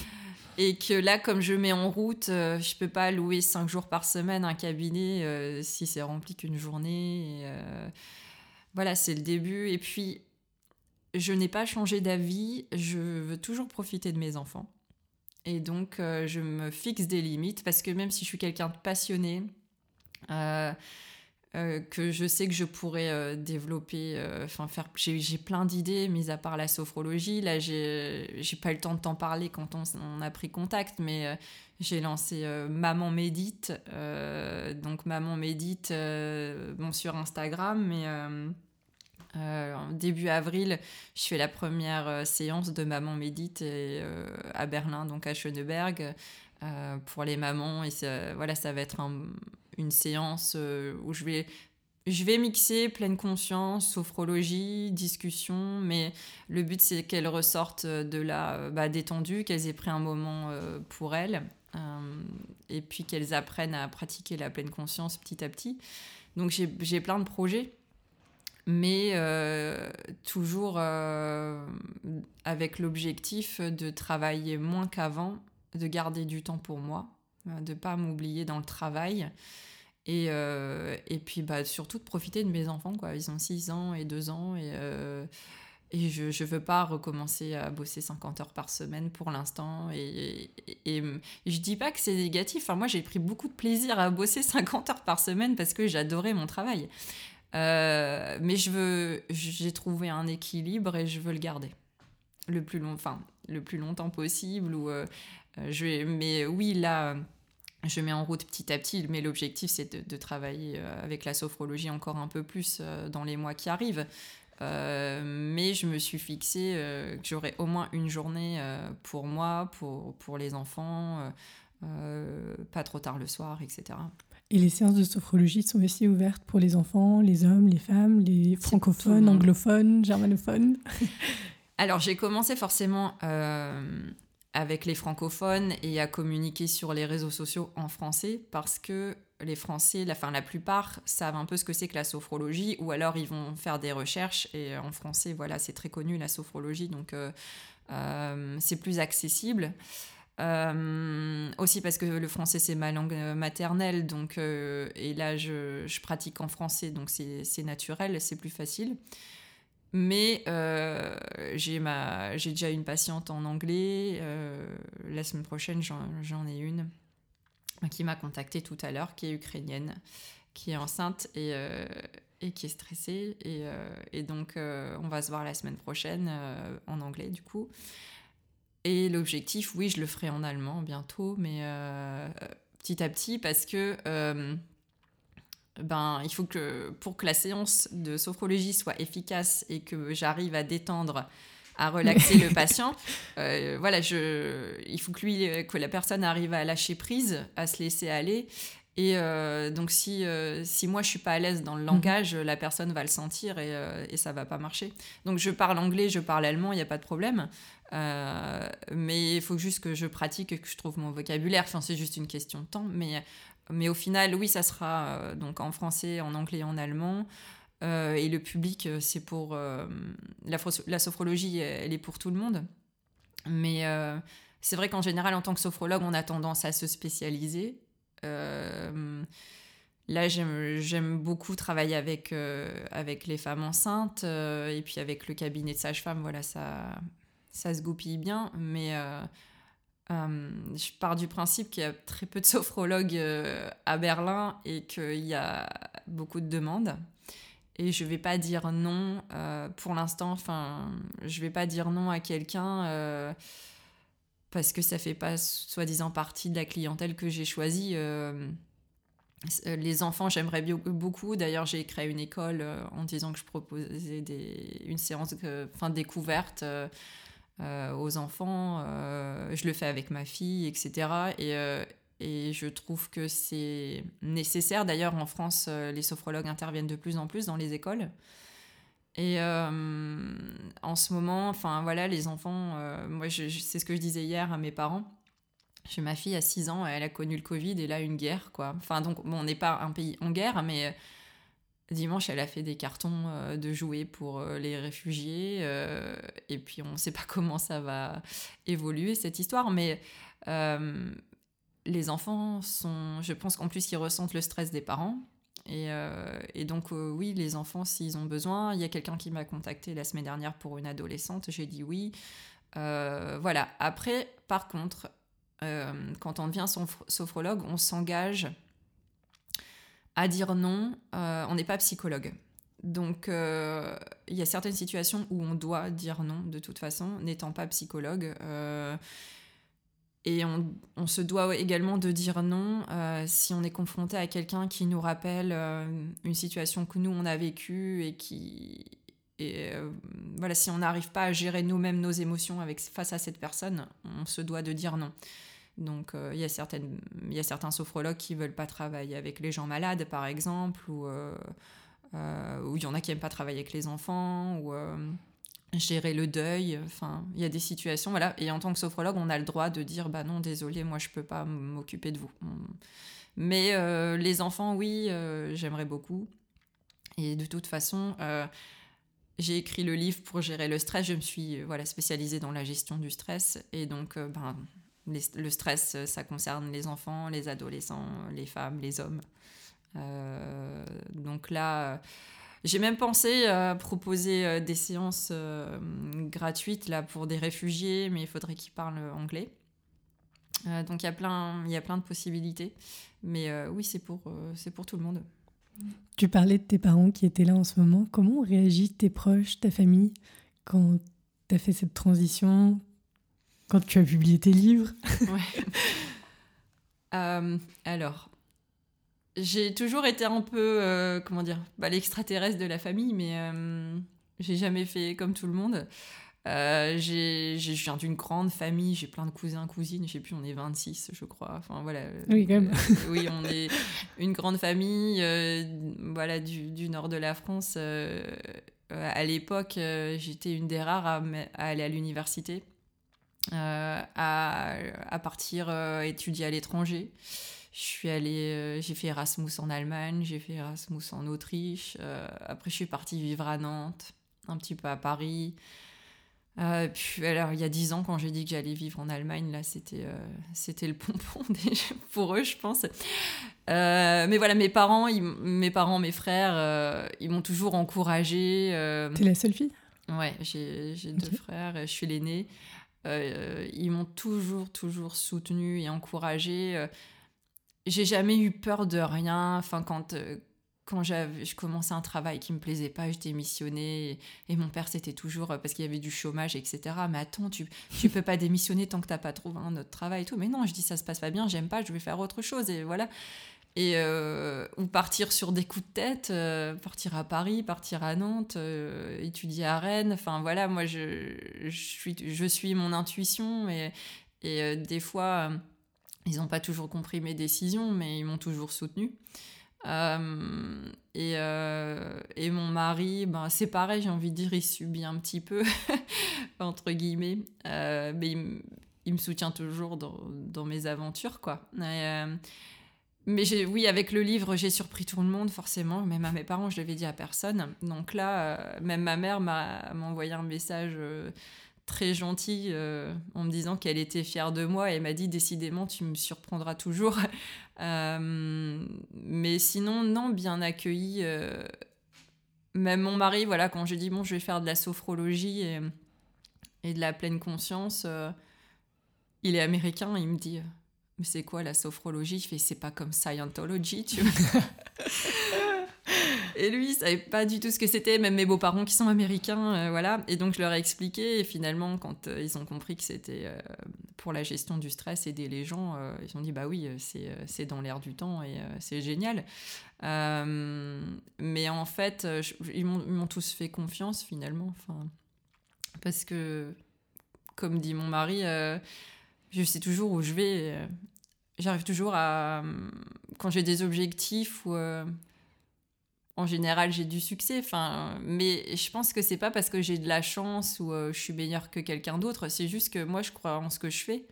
et que là comme je mets en route, je peux pas louer cinq jours par semaine un cabinet si c'est rempli qu'une journée. voilà, c'est le début. Et puis je n'ai pas changé d'avis. Je veux toujours profiter de mes enfants. Et donc, euh, je me fixe des limites parce que même si je suis quelqu'un de passionné, euh, euh, que je sais que je pourrais développer, enfin faire, j'ai plein d'idées, mis à part la sophrologie. Là, j'ai pas eu le temps de t'en parler quand on, a pris contact, mais j'ai lancé Maman Médite, donc Maman Médite, bon sur Instagram, mais euh, début avril, je fais la première euh, séance de Maman Médite euh, à Berlin, donc à Schöneberg, pour les mamans. Et voilà, ça va être une séance où je vais, je vais mixer pleine conscience, sophrologie, discussion, mais le but c'est qu'elles ressortent de là bah, détendues, qu'elles aient pris un moment pour elles, et puis qu'elles apprennent à pratiquer la pleine conscience petit à petit. Donc j'ai plein de projets mais euh, toujours euh, avec l'objectif de travailler moins qu'avant, de garder du temps pour moi, euh, de ne pas m'oublier dans le travail. Et, et puis bah, surtout de profiter de mes enfants. Quoi. Ils ont 6 ans et 2 ans. Et, et je ne veux pas recommencer à bosser 50 heures par semaine pour l'instant. Et, et, et, je dis pas que c'est négatif. Enfin, moi, j'ai pris beaucoup de plaisir à bosser 50 heures par semaine parce que j'adorais mon travail. Euh, mais je veux, j'ai trouvé un équilibre et je veux le garder le plus long, enfin le plus longtemps possible. Ou euh, je vais, mais oui là, je mets en route petit à petit. Mais l'objectif c'est de, travailler euh, avec la sophrologie encore un peu plus dans les mois qui arrivent. mais je me suis fixé que j'aurai au moins une journée pour moi, pour, pour les enfants, pas trop tard le soir, etc. Et les séances de sophrologie sont aussi ouvertes pour les enfants, les hommes, les femmes, les francophones, anglophones, germanophones. Alors j'ai commencé forcément euh, avec les francophones et à communiquer sur les réseaux sociaux en français parce que les Français, la, fin, la plupart savent un peu ce que c'est que la sophrologie ou alors ils vont faire des recherches et en français, voilà, c'est très connu la sophrologie. Donc euh, euh, c'est plus accessible. Euh, aussi parce que le français c'est ma langue euh, maternelle, donc euh, et là je, je, pratique en français, donc c'est naturel, c'est plus facile. Mais j'ai déjà une patiente en anglais. la semaine prochaine, j'en ai une qui m'a contactée tout à l'heure, qui est ukrainienne, qui est enceinte et, et qui est stressée. Et, et donc, on va se voir la semaine prochaine en anglais, du coup. Et l'objectif, oui, je le ferai en allemand bientôt, mais euh, petit à petit, parce que euh, ben, il faut que pour que la séance de sophrologie soit efficace et que j'arrive à détendre, à relaxer le patient, euh, voilà, je, il faut que lui, que la personne arrive à lâcher prise, à se laisser aller. Et donc si, si moi je suis pas à l'aise dans le mhm. langage, la personne va le sentir et, et ça va pas marcher. Donc je parle anglais, je parle allemand, il n'y a pas de problème. Euh, mais il faut juste que je pratique et que je trouve mon vocabulaire. C'est juste une question de temps. Mais, mais au final, oui, ça sera euh, donc en français, en anglais, en allemand. et le public, c'est pour... la, la, sophrologie, elle est pour tout le monde. Mais c'est vrai qu'en général, en tant que sophrologue, on a tendance à se spécialiser. Là, j'aime beaucoup travailler avec, avec les femmes enceintes et puis avec le cabinet de sage-femme. Voilà, ça, ça se goupille bien. Mais euh, je pars du principe qu'il y a très peu de sophrologues euh, à Berlin et qu'il y a beaucoup de demandes. Et je vais pas dire non euh, pour l'instant. Enfin, je vais pas dire non à quelqu'un parce que ça fait pas soi-disant partie de la clientèle que j'ai choisie. les enfants, j'aimerais beaucoup. D'ailleurs, j'ai créé une école en disant que je proposais des, une séance de, fin, découverte euh, aux enfants. Euh, je le fais avec ma fille, etc. Et, euh, et je trouve que c'est nécessaire. D'ailleurs, en France, les sophrologues interviennent de plus en plus dans les écoles. Et en ce moment, enfin voilà, les enfants, moi c'est ce que je disais hier à mes parents. J'ai ma fille à 6 ans, elle a connu le Covid et là une guerre, quoi. Enfin, donc, bon, on n'est pas un pays en guerre, mais Dimanche, elle a fait des cartons euh, de jouets pour euh, les réfugiés. Euh, et puis, on ne sait pas comment ça va évoluer, cette histoire. Mais les enfants sont. Je pense qu'en plus, ils ressentent le stress des parents. Et, donc, oui, les enfants, s'ils ont besoin. Il y a quelqu'un qui m'a contacté la semaine dernière pour une adolescente. J'ai dit oui. voilà. Après, par contre, quand on devient sophrologue, on s'engage à dire non, euh, on n'est pas psychologue. Donc, euh, il y a certaines situations où on doit dire non de toute façon, n'étant pas psychologue. Euh, et on, se doit également de dire non si on est confronté à quelqu'un qui nous rappelle une situation que nous, on a vécue et qui... Et voilà, si on n'arrive pas à gérer nous-mêmes nos émotions avec, face à cette personne, on se doit de dire non. Donc euh, il y, y a certains sophrologues qui veulent pas travailler avec les gens malades, par exemple, ou euh, euh, il y en a qui n'aiment pas travailler avec les enfants, ou gérer le deuil. Enfin, il y a des situations, voilà. Et en tant que sophrologue, on a le droit de dire, bah non, désolé, moi je peux pas m'occuper de vous. Mais les enfants, oui, j'aimerais beaucoup. Et de toute façon, j'ai écrit le livre pour gérer le stress. Je me suis voilà spécialisée dans la gestion du stress et donc ben le stress, euh, ça concerne les enfants, les adolescents, les femmes, les hommes. Euh, donc là, euh, j'ai même pensé à proposer des séances gratuites là, pour des réfugiés, mais il faudrait qu'ils parlent anglais. donc il y, a plein, de possibilités. Mais oui, c'est pour, c'est pour tout le monde. Tu parlais de tes parents qui étaient là en ce moment. Comment ont réagi tes proches, ta famille, quand tu as fait cette transition? Quand tu as publié tes livres euh, Alors, j'ai toujours été un peu, euh, comment dire, bah, l'extraterrestre de la famille, mais euh, j'ai jamais fait comme tout le monde. j'ai, je viens d'une grande famille, j'ai plein de cousins, cousines, je sais plus, on est 26, je crois. Enfin, voilà. Oui, quand même. oui, on est une grande famille, voilà, du, du, nord de la France. à l'époque, j'étais une des rares à aller à l'université. Euh, à, à, partir euh, étudier à l'étranger. Je suis allée, euh, j'ai fait Erasmus en Allemagne, j'ai fait Erasmus en Autriche. après, je suis partie vivre à Nantes, un petit peu à Paris. puis, alors, il y a dix ans, quand j'ai dit que j'allais vivre en Allemagne, là, c'était c'était le pompon pour eux, je pense. mais voilà, mes parents, mes parents, mes frères, ils m'ont toujours encouragée. T'es la seule fille? Ouais, j'ai deux frères, je suis l'aînée. Euh, ils m'ont toujours, toujours soutenu et encouragé. Euh, j'ai jamais eu peur de rien. Enfin, quand, euh, quand je commençais un travail qui me plaisait pas, je démissionnais. Et, mon père, c'était toujours parce qu'il y avait du chômage, etc. Mais attends, tu, tu peux pas démissionner tant que t'as pas trouvé un autre travail tout. Mais non, je dis ça se passe pas bien, j'aime pas, je vais faire autre chose. Et voilà et euh, ou partir sur des coups de tête, euh, partir à Paris, partir à Nantes, euh, étudier à Rennes. Enfin voilà, moi je, suis, je suis mon intuition et, et des fois ils n'ont pas toujours compris mes décisions, mais ils m'ont toujours soutenu. et, et mon mari, ben, c'est pareil, j'ai envie de dire, il subit un petit peu, entre guillemets, mais il, il, me soutient toujours dans, dans mes aventures, quoi. Mais oui, avec le livre, j'ai surpris tout le monde, forcément. Même à mes parents, je l'avais dit à personne. Donc là, même ma mère m'a envoyé un message très gentil en me disant qu'elle était fière de moi et m'a dit décidément tu me surprendras toujours mais sinon non bien accueilli même mon mari voilà quand je dis bon je vais faire de la sophrologie et, et de la pleine conscience il est américain, il me dit Mais c'est quoi la sophrologie? Je fais C'est pas comme Scientology, tu vois. et lui, il savait pas du tout ce que c'était, même mes beaux-parents qui sont américains, euh, voilà. Et donc je leur ai expliqué, et finalement, quand euh, ils ont compris que c'était euh, pour la gestion du stress, aider les gens, ils ont dit Bah oui, c'est dans l'air du temps et c'est génial. mais en fait, ils m'ont tous fait confiance finalement, enfin, parce que, comme dit mon mari, je sais toujours où je vais. Euh, j'arrive toujours à. Quand j'ai des objectifs. Euh, en général, j'ai du succès. Enfin, mais je pense que c'est pas parce que j'ai de la chance ou euh, je suis meilleure que quelqu'un d'autre. C'est juste que moi, je crois en ce que je fais.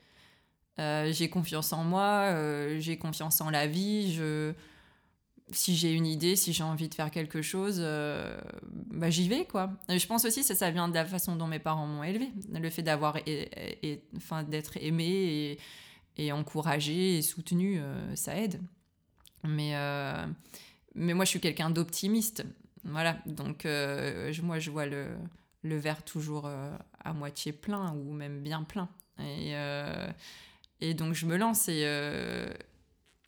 j'ai confiance en moi, j'ai confiance en la vie. Si j'ai une idée, si j'ai envie de faire quelque chose, euh, bah, j'y vais quoi. je pense aussi que ça, vient de la façon dont mes parents m'ont élevé, le fait d'avoir, et, enfin d'être aimé et, et, encouragé et soutenu, euh, ça aide. Mais euh, mais moi je suis quelqu'un d'optimiste, voilà. Donc moi je vois le le verre toujours à moitié plein ou même bien plein. Et et donc je me lance et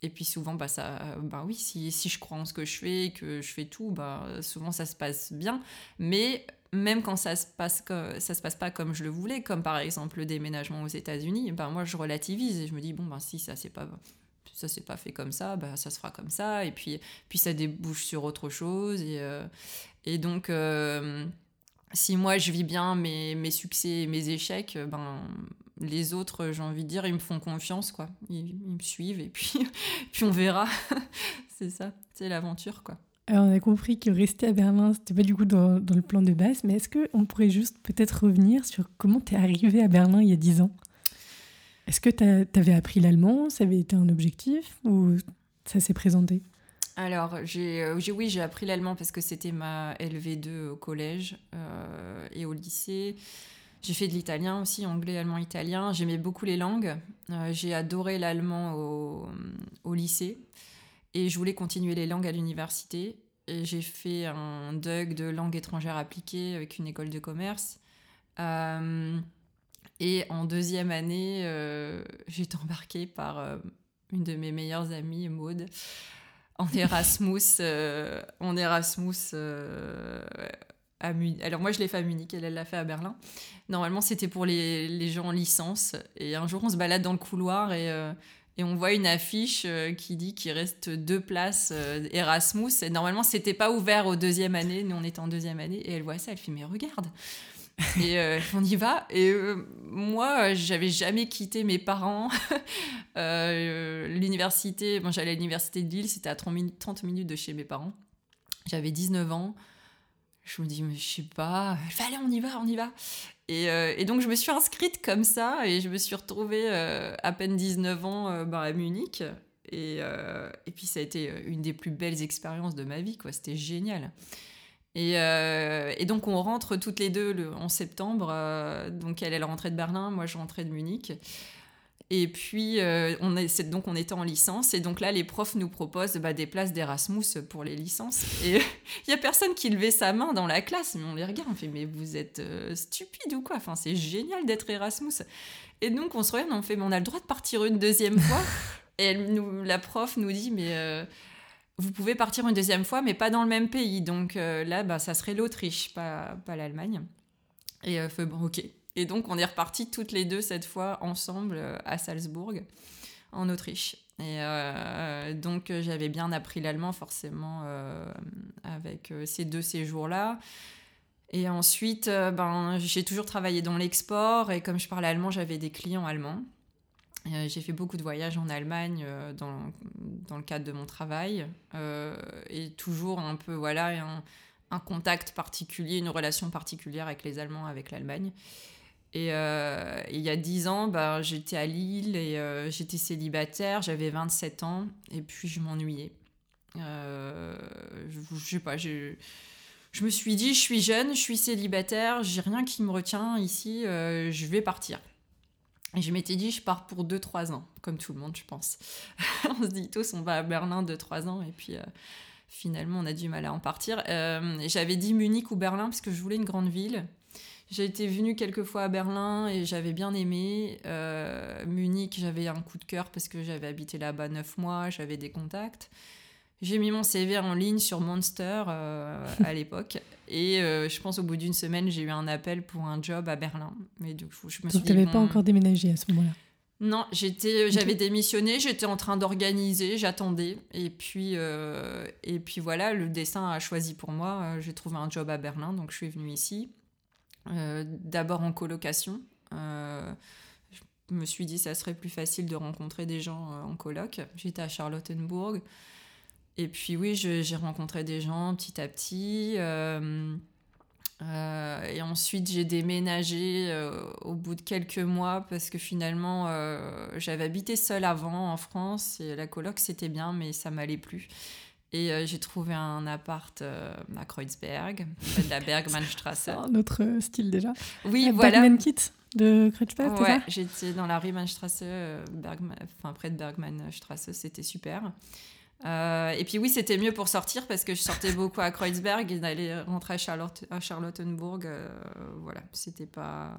et puis souvent, bah, ça, bah oui, si, si je crois en ce que je fais, que je fais tout, bah, souvent ça se passe bien. Mais même quand ça se passe ça se passe pas comme je le voulais, comme par exemple le déménagement aux États-Unis, bah, moi je relativise et je me dis bon ben si ça c'est pas ça s'est pas fait comme ça, bah, ça se fera comme ça et puis puis ça débouche sur autre chose et, euh, donc euh, si moi je vis bien mes, mes succès et mes échecs, ben les autres, j'ai envie de dire, ils me font confiance, quoi. Ils, me suivent et puis, puis on verra. c'est ça, c'est l'aventure, quoi. Alors on a compris que rester à Berlin, c'était pas du coup dans, le plan de base, mais est-ce qu'on pourrait juste peut-être revenir sur comment tu es arrivé à Berlin il y a 10 ans? Est-ce que tu avais appris l'allemand? Ça avait été un objectif? Ou ça s'est présenté? Alors, euh, j'ai, oui, j'ai appris l'allemand parce que c'était ma LV2 au collège euh, et au lycée. J'ai fait de l'italien aussi, anglais, allemand, italien. J'aimais beaucoup les langues. Euh, j'ai adoré l'allemand au, lycée. Et je voulais continuer les langues à l'université. Et j'ai fait un DUG de langue étrangère appliquée avec une école de commerce. Euh, et en deuxième année, euh, j'ai été embarquée par une de mes meilleures amies, Maude, en Erasmus, en Erasmus alors moi je l'ai fait à Munich, elle l'a fait à Berlin. Normalement c'était pour les, les, gens en licence. Et un jour on se balade dans le couloir et, euh, et on voit une affiche euh, qui dit qu'il reste deux places euh, Erasmus. Et normalement c'était pas ouvert aux deuxième année, nous on était en deuxième année. Et elle voit ça, elle fait mais regarde et on y va. Et moi, j'avais jamais quitté mes parents. l'université, bon, j'allais à l'université de Lille, c'était à 30 minutes de chez mes parents. J'avais 19 ans je me dis, mais je sais pas, allez, on y va, on y va. Et, euh, et, donc, je me suis inscrite comme ça et je me suis retrouvée euh, à peine 19 ans euh, bah, à Munich. Et, et, puis, ça a été une des plus belles expériences de ma vie, quoi. C'était génial. Et, et, donc, on rentre toutes les deux en septembre. donc, elle, elle rentrait de Berlin, moi, je rentrais de Munich. Et puis, euh, on est, donc on était en licence. Et donc là, les profs nous proposent bah, des places d'Erasmus pour les licences. Et il n'y a personne qui levait sa main dans la classe. Mais on les regarde, on fait Mais vous êtes euh, stupide ou quoi? Enfin, c'est génial d'être Erasmus. Et donc, on se regarde, on fait Mais on a le droit de partir une deuxième fois? Et elle nous, la prof nous dit Mais. Euh, vous pouvez partir une deuxième fois, mais pas dans le même pays. Donc là, bah, ça serait l'Autriche, pas, pas l'Allemagne. Et euh, fait, bon, ok. Et donc, on est repartis toutes les deux cette fois ensemble euh, à Salzbourg, en Autriche. Et euh, donc, euh, j'avais bien appris l'allemand forcément avec ces deux séjours-là. Et ensuite, ben, j'ai toujours travaillé dans l'export et comme je parle allemand, j'avais des clients allemands. j'ai fait beaucoup de voyages en Allemagne dans, dans, le cadre de mon travail et toujours un peu, voilà, un, un contact particulier, une relation particulière avec les Allemands, avec l'Allemagne. Et il y a dix ans, bah, j'étais à Lille et j'étais célibataire, j'avais 27 ans, et puis je m'ennuyais. je, je sais pas, j'ai je me suis dit, je suis jeune, je suis célibataire, j'ai rien qui me retient ici, euh, je vais partir. Et je m'étais dit, je pars pour 2-3 ans, comme tout le monde, je pense. on se dit tous, on va à Berlin 2-3 ans, et puis euh, finalement, on a du mal à en partir. Euh, j'avais dit Munich ou Berlin, parce que je voulais une grande ville. J'ai été venue quelques fois à Berlin et j'avais bien aimé. Munich, j'avais un coup de cœur parce que j'avais habité là-bas 9 mois, j'avais des contacts. J'ai mis mon CV en ligne sur Monster euh, à l'époque. Et euh, je pense au bout d'une semaine, j'ai eu un appel pour un job à Berlin. Mais du coup, je me Donc, tu n'avais pas encore déménagé à ce moment-là? Non, j'étais, j'avais démissionné, j'étais en train d'organiser, j'attendais. Et puis, euh, et puis voilà, le dessin a choisi pour moi. J'ai trouvé un job à Berlin, donc je suis venue ici. D'abord en colocation. je me suis dit, ça serait plus facile de rencontrer des gens en coloc. J'étais à Charlottenburg. Et puis oui, j'ai rencontré des gens petit à petit. Euh, euh, et ensuite, j'ai déménagé euh, au bout de quelques mois parce que finalement, j'avais habité seule avant en France et la coloc, c'était bien, mais ça m'allait plus. Et j'ai trouvé un appart à Kreuzberg, de la Bergmannstrasse. un autre style déjà. Oui, voilà. Bergmann de Kreuzberg, Ouais, j'étais dans la Riemannstrasse, enfin près de Bergmannstrasse, c'était super. Euh, et puis oui, c'était mieux pour sortir parce que je sortais beaucoup à Kreuzberg et d'aller rentrer à, Charlotte, à Charlottenburg. Euh, voilà, c'était pas.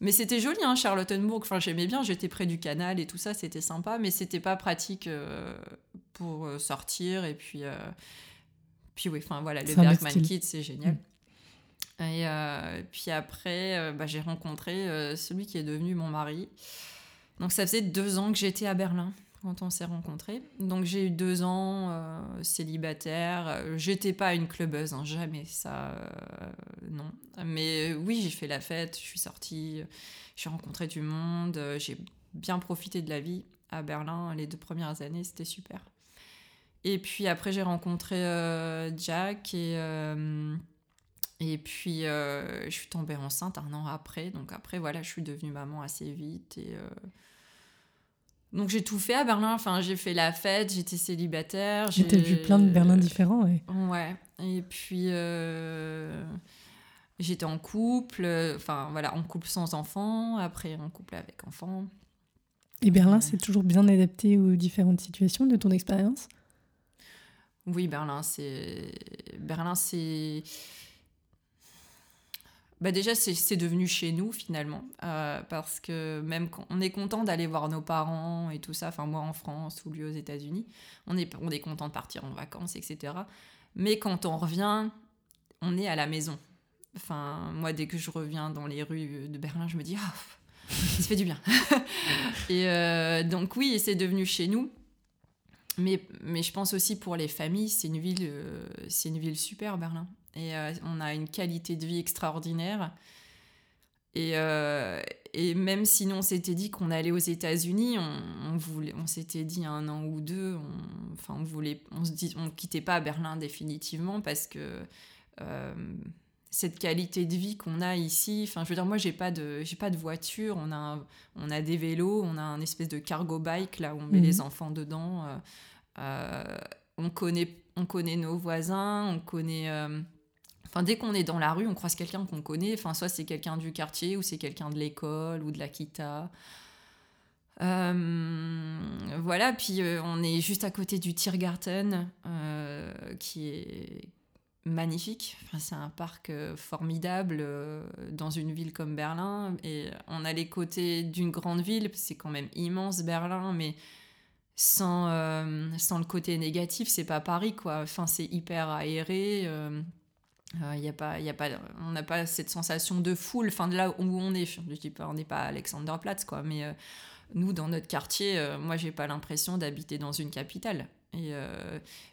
Mais c'était joli, hein, Charlottenburg. Enfin, j'aimais bien, j'étais près du canal et tout ça, c'était sympa, mais c'était pas pratique euh, pour sortir. Et puis, puis oui, enfin voilà, le Bergman Kit, c'est génial. Et puis après, bah, j'ai rencontré celui qui est devenu mon mari. Donc ça faisait deux ans que j'étais à Berlin quand on s'est rencontrés. Donc j'ai eu deux ans euh, célibataire. J'étais pas une clubeuse, hein, jamais ça, euh, non. Mais oui, j'ai fait la fête, je suis sortie, j'ai rencontré du monde, j'ai bien profité de la vie à Berlin. Les deux premières années, c'était super. Et puis après, j'ai rencontré euh, Jack et et puis je suis tombée enceinte un an après. Donc après, voilà, je suis devenue maman assez vite et donc j'ai tout fait à Berlin. Enfin, j'ai fait la fête, j'étais célibataire. J'ai vu plein de Berlin différents, ouais. Ouais. Et puis euh, j'étais en couple. Enfin voilà, en couple sans enfants. Après en couple avec enfants. Et Berlin, c'est toujours bien adapté aux différentes situations de ton expérience? Oui, Berlin, c'est Berlin, c'est bah déjà, c'est devenu chez nous finalement, euh, parce que même quand on est content d'aller voir nos parents et tout ça, enfin moi en France ou lui aux États-Unis, on est, on est content de partir en vacances, etc. Mais quand on revient, on est à la maison. Enfin, moi, dès que je reviens dans les rues de Berlin, je me dis, ah, ça fait du bien. et euh, donc oui, c'est devenu chez nous. Mais, mais je pense aussi pour les familles, c'est une euh, c'est une ville super, Berlin. Et euh, on a une qualité de vie extraordinaire. Et, euh, et même si nous, on s'était dit qu'on allait aux États-Unis, on, voulait, on s'était dit un an ou deux, on, enfin, on voulait, on se dit, on quittait pas Berlin définitivement parce que euh, cette qualité de vie qu'on a ici, enfin, je veux dire, moi, j'ai pas de, j'ai pas de voiture, on a, on a des vélos, on a un espèce de cargo bike là où on met mhm. les enfants dedans. on connaît, on connaît nos voisins, on connaît Enfin, dès qu'on est dans la rue, on croise quelqu'un qu'on connaît. Enfin, soit c'est quelqu'un du quartier, ou c'est quelqu'un de l'école, ou de la kita. Euh, voilà, puis euh, on est juste à côté du Tiergarten, euh, qui est magnifique. Enfin, c'est un parc formidable dans une ville comme Berlin. Et on a les côtés d'une grande ville, c'est quand même immense Berlin, mais sans, sans le côté négatif, c'est pas Paris, quoi. Enfin, c'est hyper aéré. Euh, y a pas, y a pas, on n'a pas cette sensation de foule, enfin de là où on est. Je dis pas, on n'est pas à Alexanderplatz, quoi, mais euh, nous, dans notre quartier, euh, moi, j'ai pas l'impression d'habiter dans une capitale. Et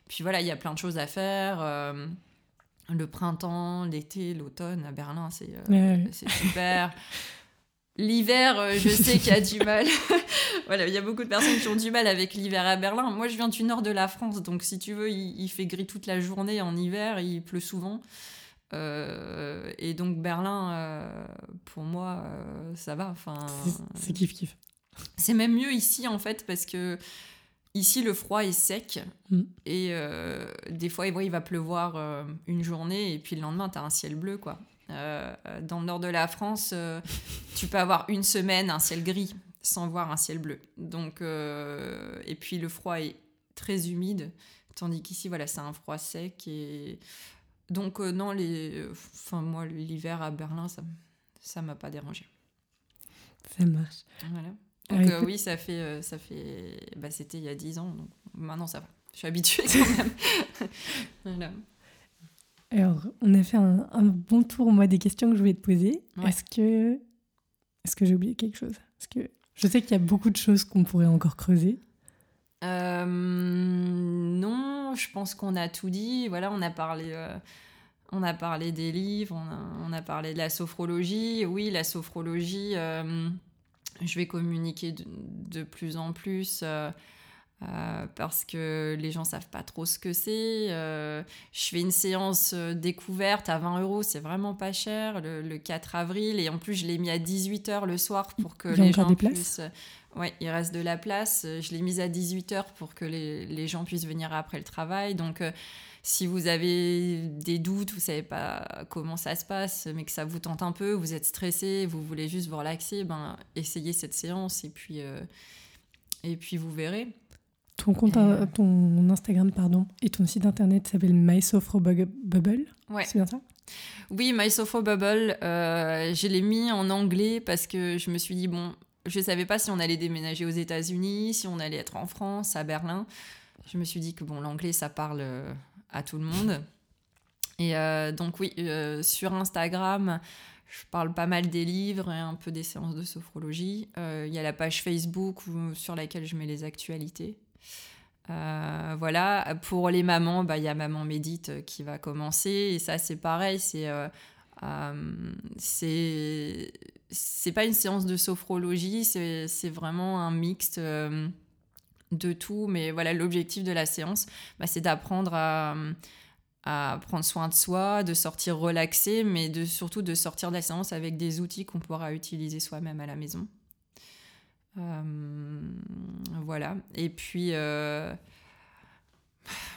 puis voilà, il y a plein de choses à faire. le printemps, l'été, l'automne à Berlin, c'est super. L'hiver, je sais qu'il y a du mal. voilà, il y a beaucoup de personnes qui ont du mal avec l'hiver à Berlin. Moi, je viens du nord de la France, donc si tu veux, il, fait gris toute la journée en hiver, il pleut souvent. Euh, et donc Berlin, pour moi, ça va. Enfin, c'est kiff kiff. C'est même mieux ici en fait parce que ici le froid est sec mm. et des fois il va pleuvoir une journée et puis le lendemain tu as un ciel bleu quoi. Dans le nord de la France, tu peux avoir une semaine un ciel gris sans voir un ciel bleu. Donc, et puis le froid est très humide, tandis qu'ici, voilà, c'est un froid sec. Et donc, euh, non, les... enfin, moi, l'hiver à Berlin, ça ça m'a pas dérangé. Ça marche. Voilà. Ah, donc, euh, oui, ça fait. Euh, ça fait... Bah, C'était il y a 10 ans, donc maintenant, ça va. Je suis habituée quand même. voilà. Alors, on a fait un, bon tour, moi, des questions que je voulais te poser. Est-ce que, est-ce que j'ai oublié quelque chose? Parce que je sais qu'il y a beaucoup de choses qu'on pourrait encore creuser. Euh, non, je pense qu'on a tout dit. Voilà, on a parlé, euh, on a parlé des livres, on a, parlé de la sophrologie. Oui, la sophrologie, euh, je vais communiquer de, plus en plus. Parce que les gens savent pas trop ce que c'est. je fais une séance découverte à 20 euros, c'est vraiment pas cher, le, 4 avril. Et en plus, je l'ai mis à 18h le soir pour que les gens puissent. Oui, il reste de la place. Euh, je l'ai mise à 18h pour que les, gens puissent venir après le travail. Donc, euh, si vous avez des doutes, vous savez pas comment ça se passe, mais que ça vous tente un peu, vous êtes stressé, vous voulez juste vous relaxer, ben, essayez cette séance et puis, euh, et puis vous verrez. Ton compte, ton Instagram, pardon, et ton site internet s'appelle MySophroBubble. Ouais. C'est bien ça? Oui, MySophroBubble. Euh, je l'ai mis en anglais parce que je me suis dit, bon, je ne savais pas si on allait déménager aux États-Unis, si on allait être en France, à Berlin. Je me suis dit que bon, l'anglais, ça parle euh, à tout le monde. Et euh, donc oui, euh, sur Instagram, je parle pas mal des livres et un peu des séances de sophrologie. Il y a la page Facebook sur laquelle je mets les actualités. Voilà, pour les mamans, bah, il y a Maman Médite qui va commencer. Et ça, c'est pareil, c'est c'est c'est pas une séance de sophrologie, c'est vraiment un mixte euh, de tout. Mais voilà, l'objectif de la séance, bah, c'est d'apprendre à, à, prendre soin de soi, de sortir relaxé, mais de, surtout de sortir de la séance avec des outils qu'on pourra utiliser soi-même à la maison. Euh, voilà. Et puis. Euh,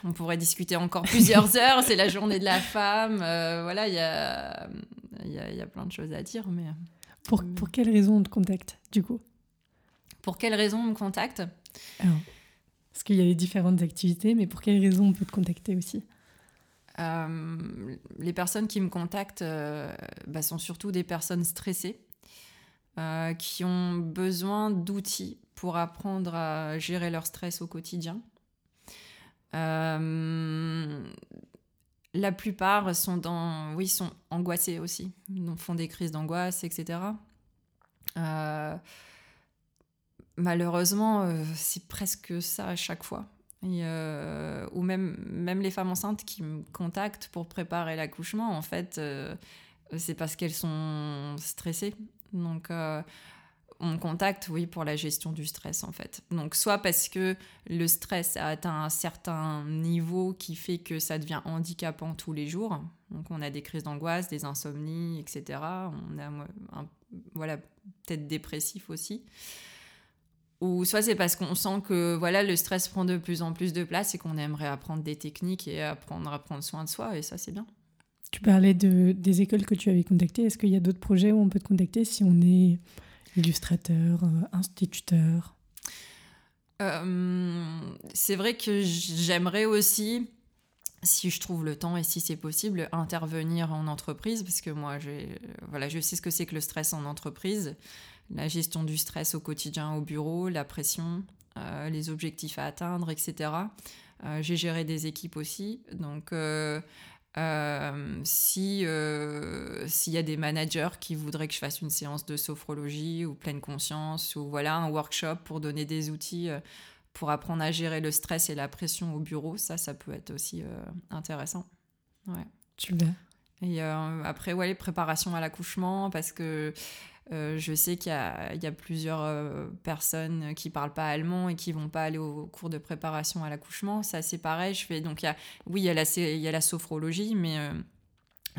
on pourrait discuter encore plusieurs heures, c'est la journée de la femme, voilà, il y a, y, a, y a plein de choses à dire, mais... Pour, pour quelles raisons on te contacte, du coup? Pour quelles raisons on me contacte? Parce qu'il y a les différentes activités, mais pour quelles raisons on peut te contacter aussi? Euh, Les personnes qui me contactent euh, bah, sont surtout des personnes stressées, euh, qui ont besoin d'outils pour apprendre à gérer leur stress au quotidien. La plupart sont dans, oui, sont angoissés aussi, font des crises d'angoisse, etc. Euh, malheureusement, euh, c'est presque ça à chaque fois. Euh, ou même, même les femmes enceintes qui me contactent pour préparer l'accouchement, en fait, c'est parce qu'elles sont stressées. Donc, on contacte, oui, pour la gestion du stress en fait. Donc soit parce que le stress a atteint un certain niveau qui fait que ça devient handicapant tous les jours. Donc on a des crises d'angoisse, des insomnies, etc. On a voilà peut-être dépressif aussi. Ou soit c'est parce qu'on sent que voilà le stress prend de plus en plus de place et qu'on aimerait apprendre des techniques et apprendre à prendre soin de soi et ça c'est bien. Tu parlais de, des écoles que tu avais contactées. Est-ce qu'il y a d'autres projets où on peut te contacter si on est illustrateur, euh, instituteur? Euh, C'est vrai que j'aimerais aussi, si je trouve le temps et si c'est possible, intervenir en entreprise, parce que moi, voilà, je sais ce que c'est que le stress en entreprise, la gestion du stress au quotidien au bureau, la pression, euh, les objectifs à atteindre, etc. j'ai géré des équipes aussi, donc euh, si euh, s'il y a des managers qui voudraient que je fasse une séance de sophrologie ou pleine conscience ou voilà un workshop pour donner des outils euh, pour apprendre à gérer le stress et la pression au bureau, ça ça peut être aussi intéressant. Ouais. Tu veux. Et après ouais les préparations à l'accouchement parce que euh, je sais qu'il y, a plusieurs euh, personnes qui parlent pas allemand et qui vont pas aller au cours de préparation à l'accouchement. Ça, c'est pareil. Je fais donc, oui, il y a, la, il y a la sophrologie, mais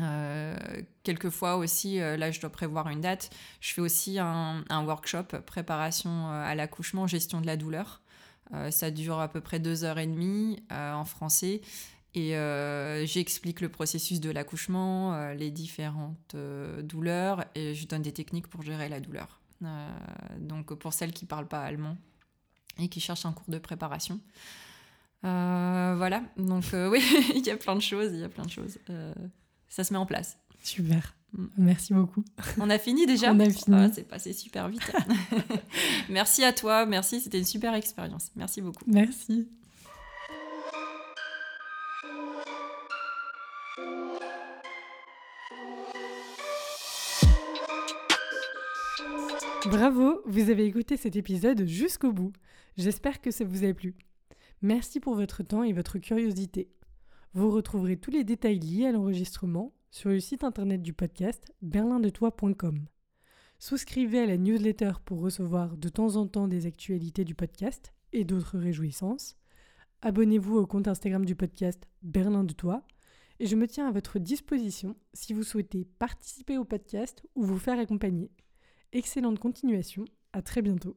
euh, quelquefois aussi, là je dois prévoir une date, je fais aussi un, workshop préparation à l'accouchement, gestion de la douleur. ça dure à peu près deux heures et demie en français et j'explique le processus de l'accouchement, les différentes douleurs et je donne des techniques pour gérer la douleur. donc pour celles qui ne parlent pas allemand et qui cherchent un cours de préparation. voilà, donc oui, il y a plein de choses, il y a plein de choses ça se met en place. Super. Mm. Merci beaucoup. On a fini déjà On a fini. Ah, c'est passé super vite. merci à toi, merci, c'était une super expérience. Merci beaucoup. Merci. Bravo, vous avez écouté cet épisode jusqu'au bout. J'espère que ça vous a plu. Merci pour votre temps et votre curiosité. Vous retrouverez tous les détails liés à l'enregistrement sur le site internet du podcast berlindetoi.com. Souscrivez à la newsletter pour recevoir de temps en temps des actualités du podcast et d'autres réjouissances. Abonnez-vous au compte Instagram du podcast Berlin de Toi et je me tiens à votre disposition si vous souhaitez participer au podcast ou vous faire accompagner. Excellente continuation, à très bientôt.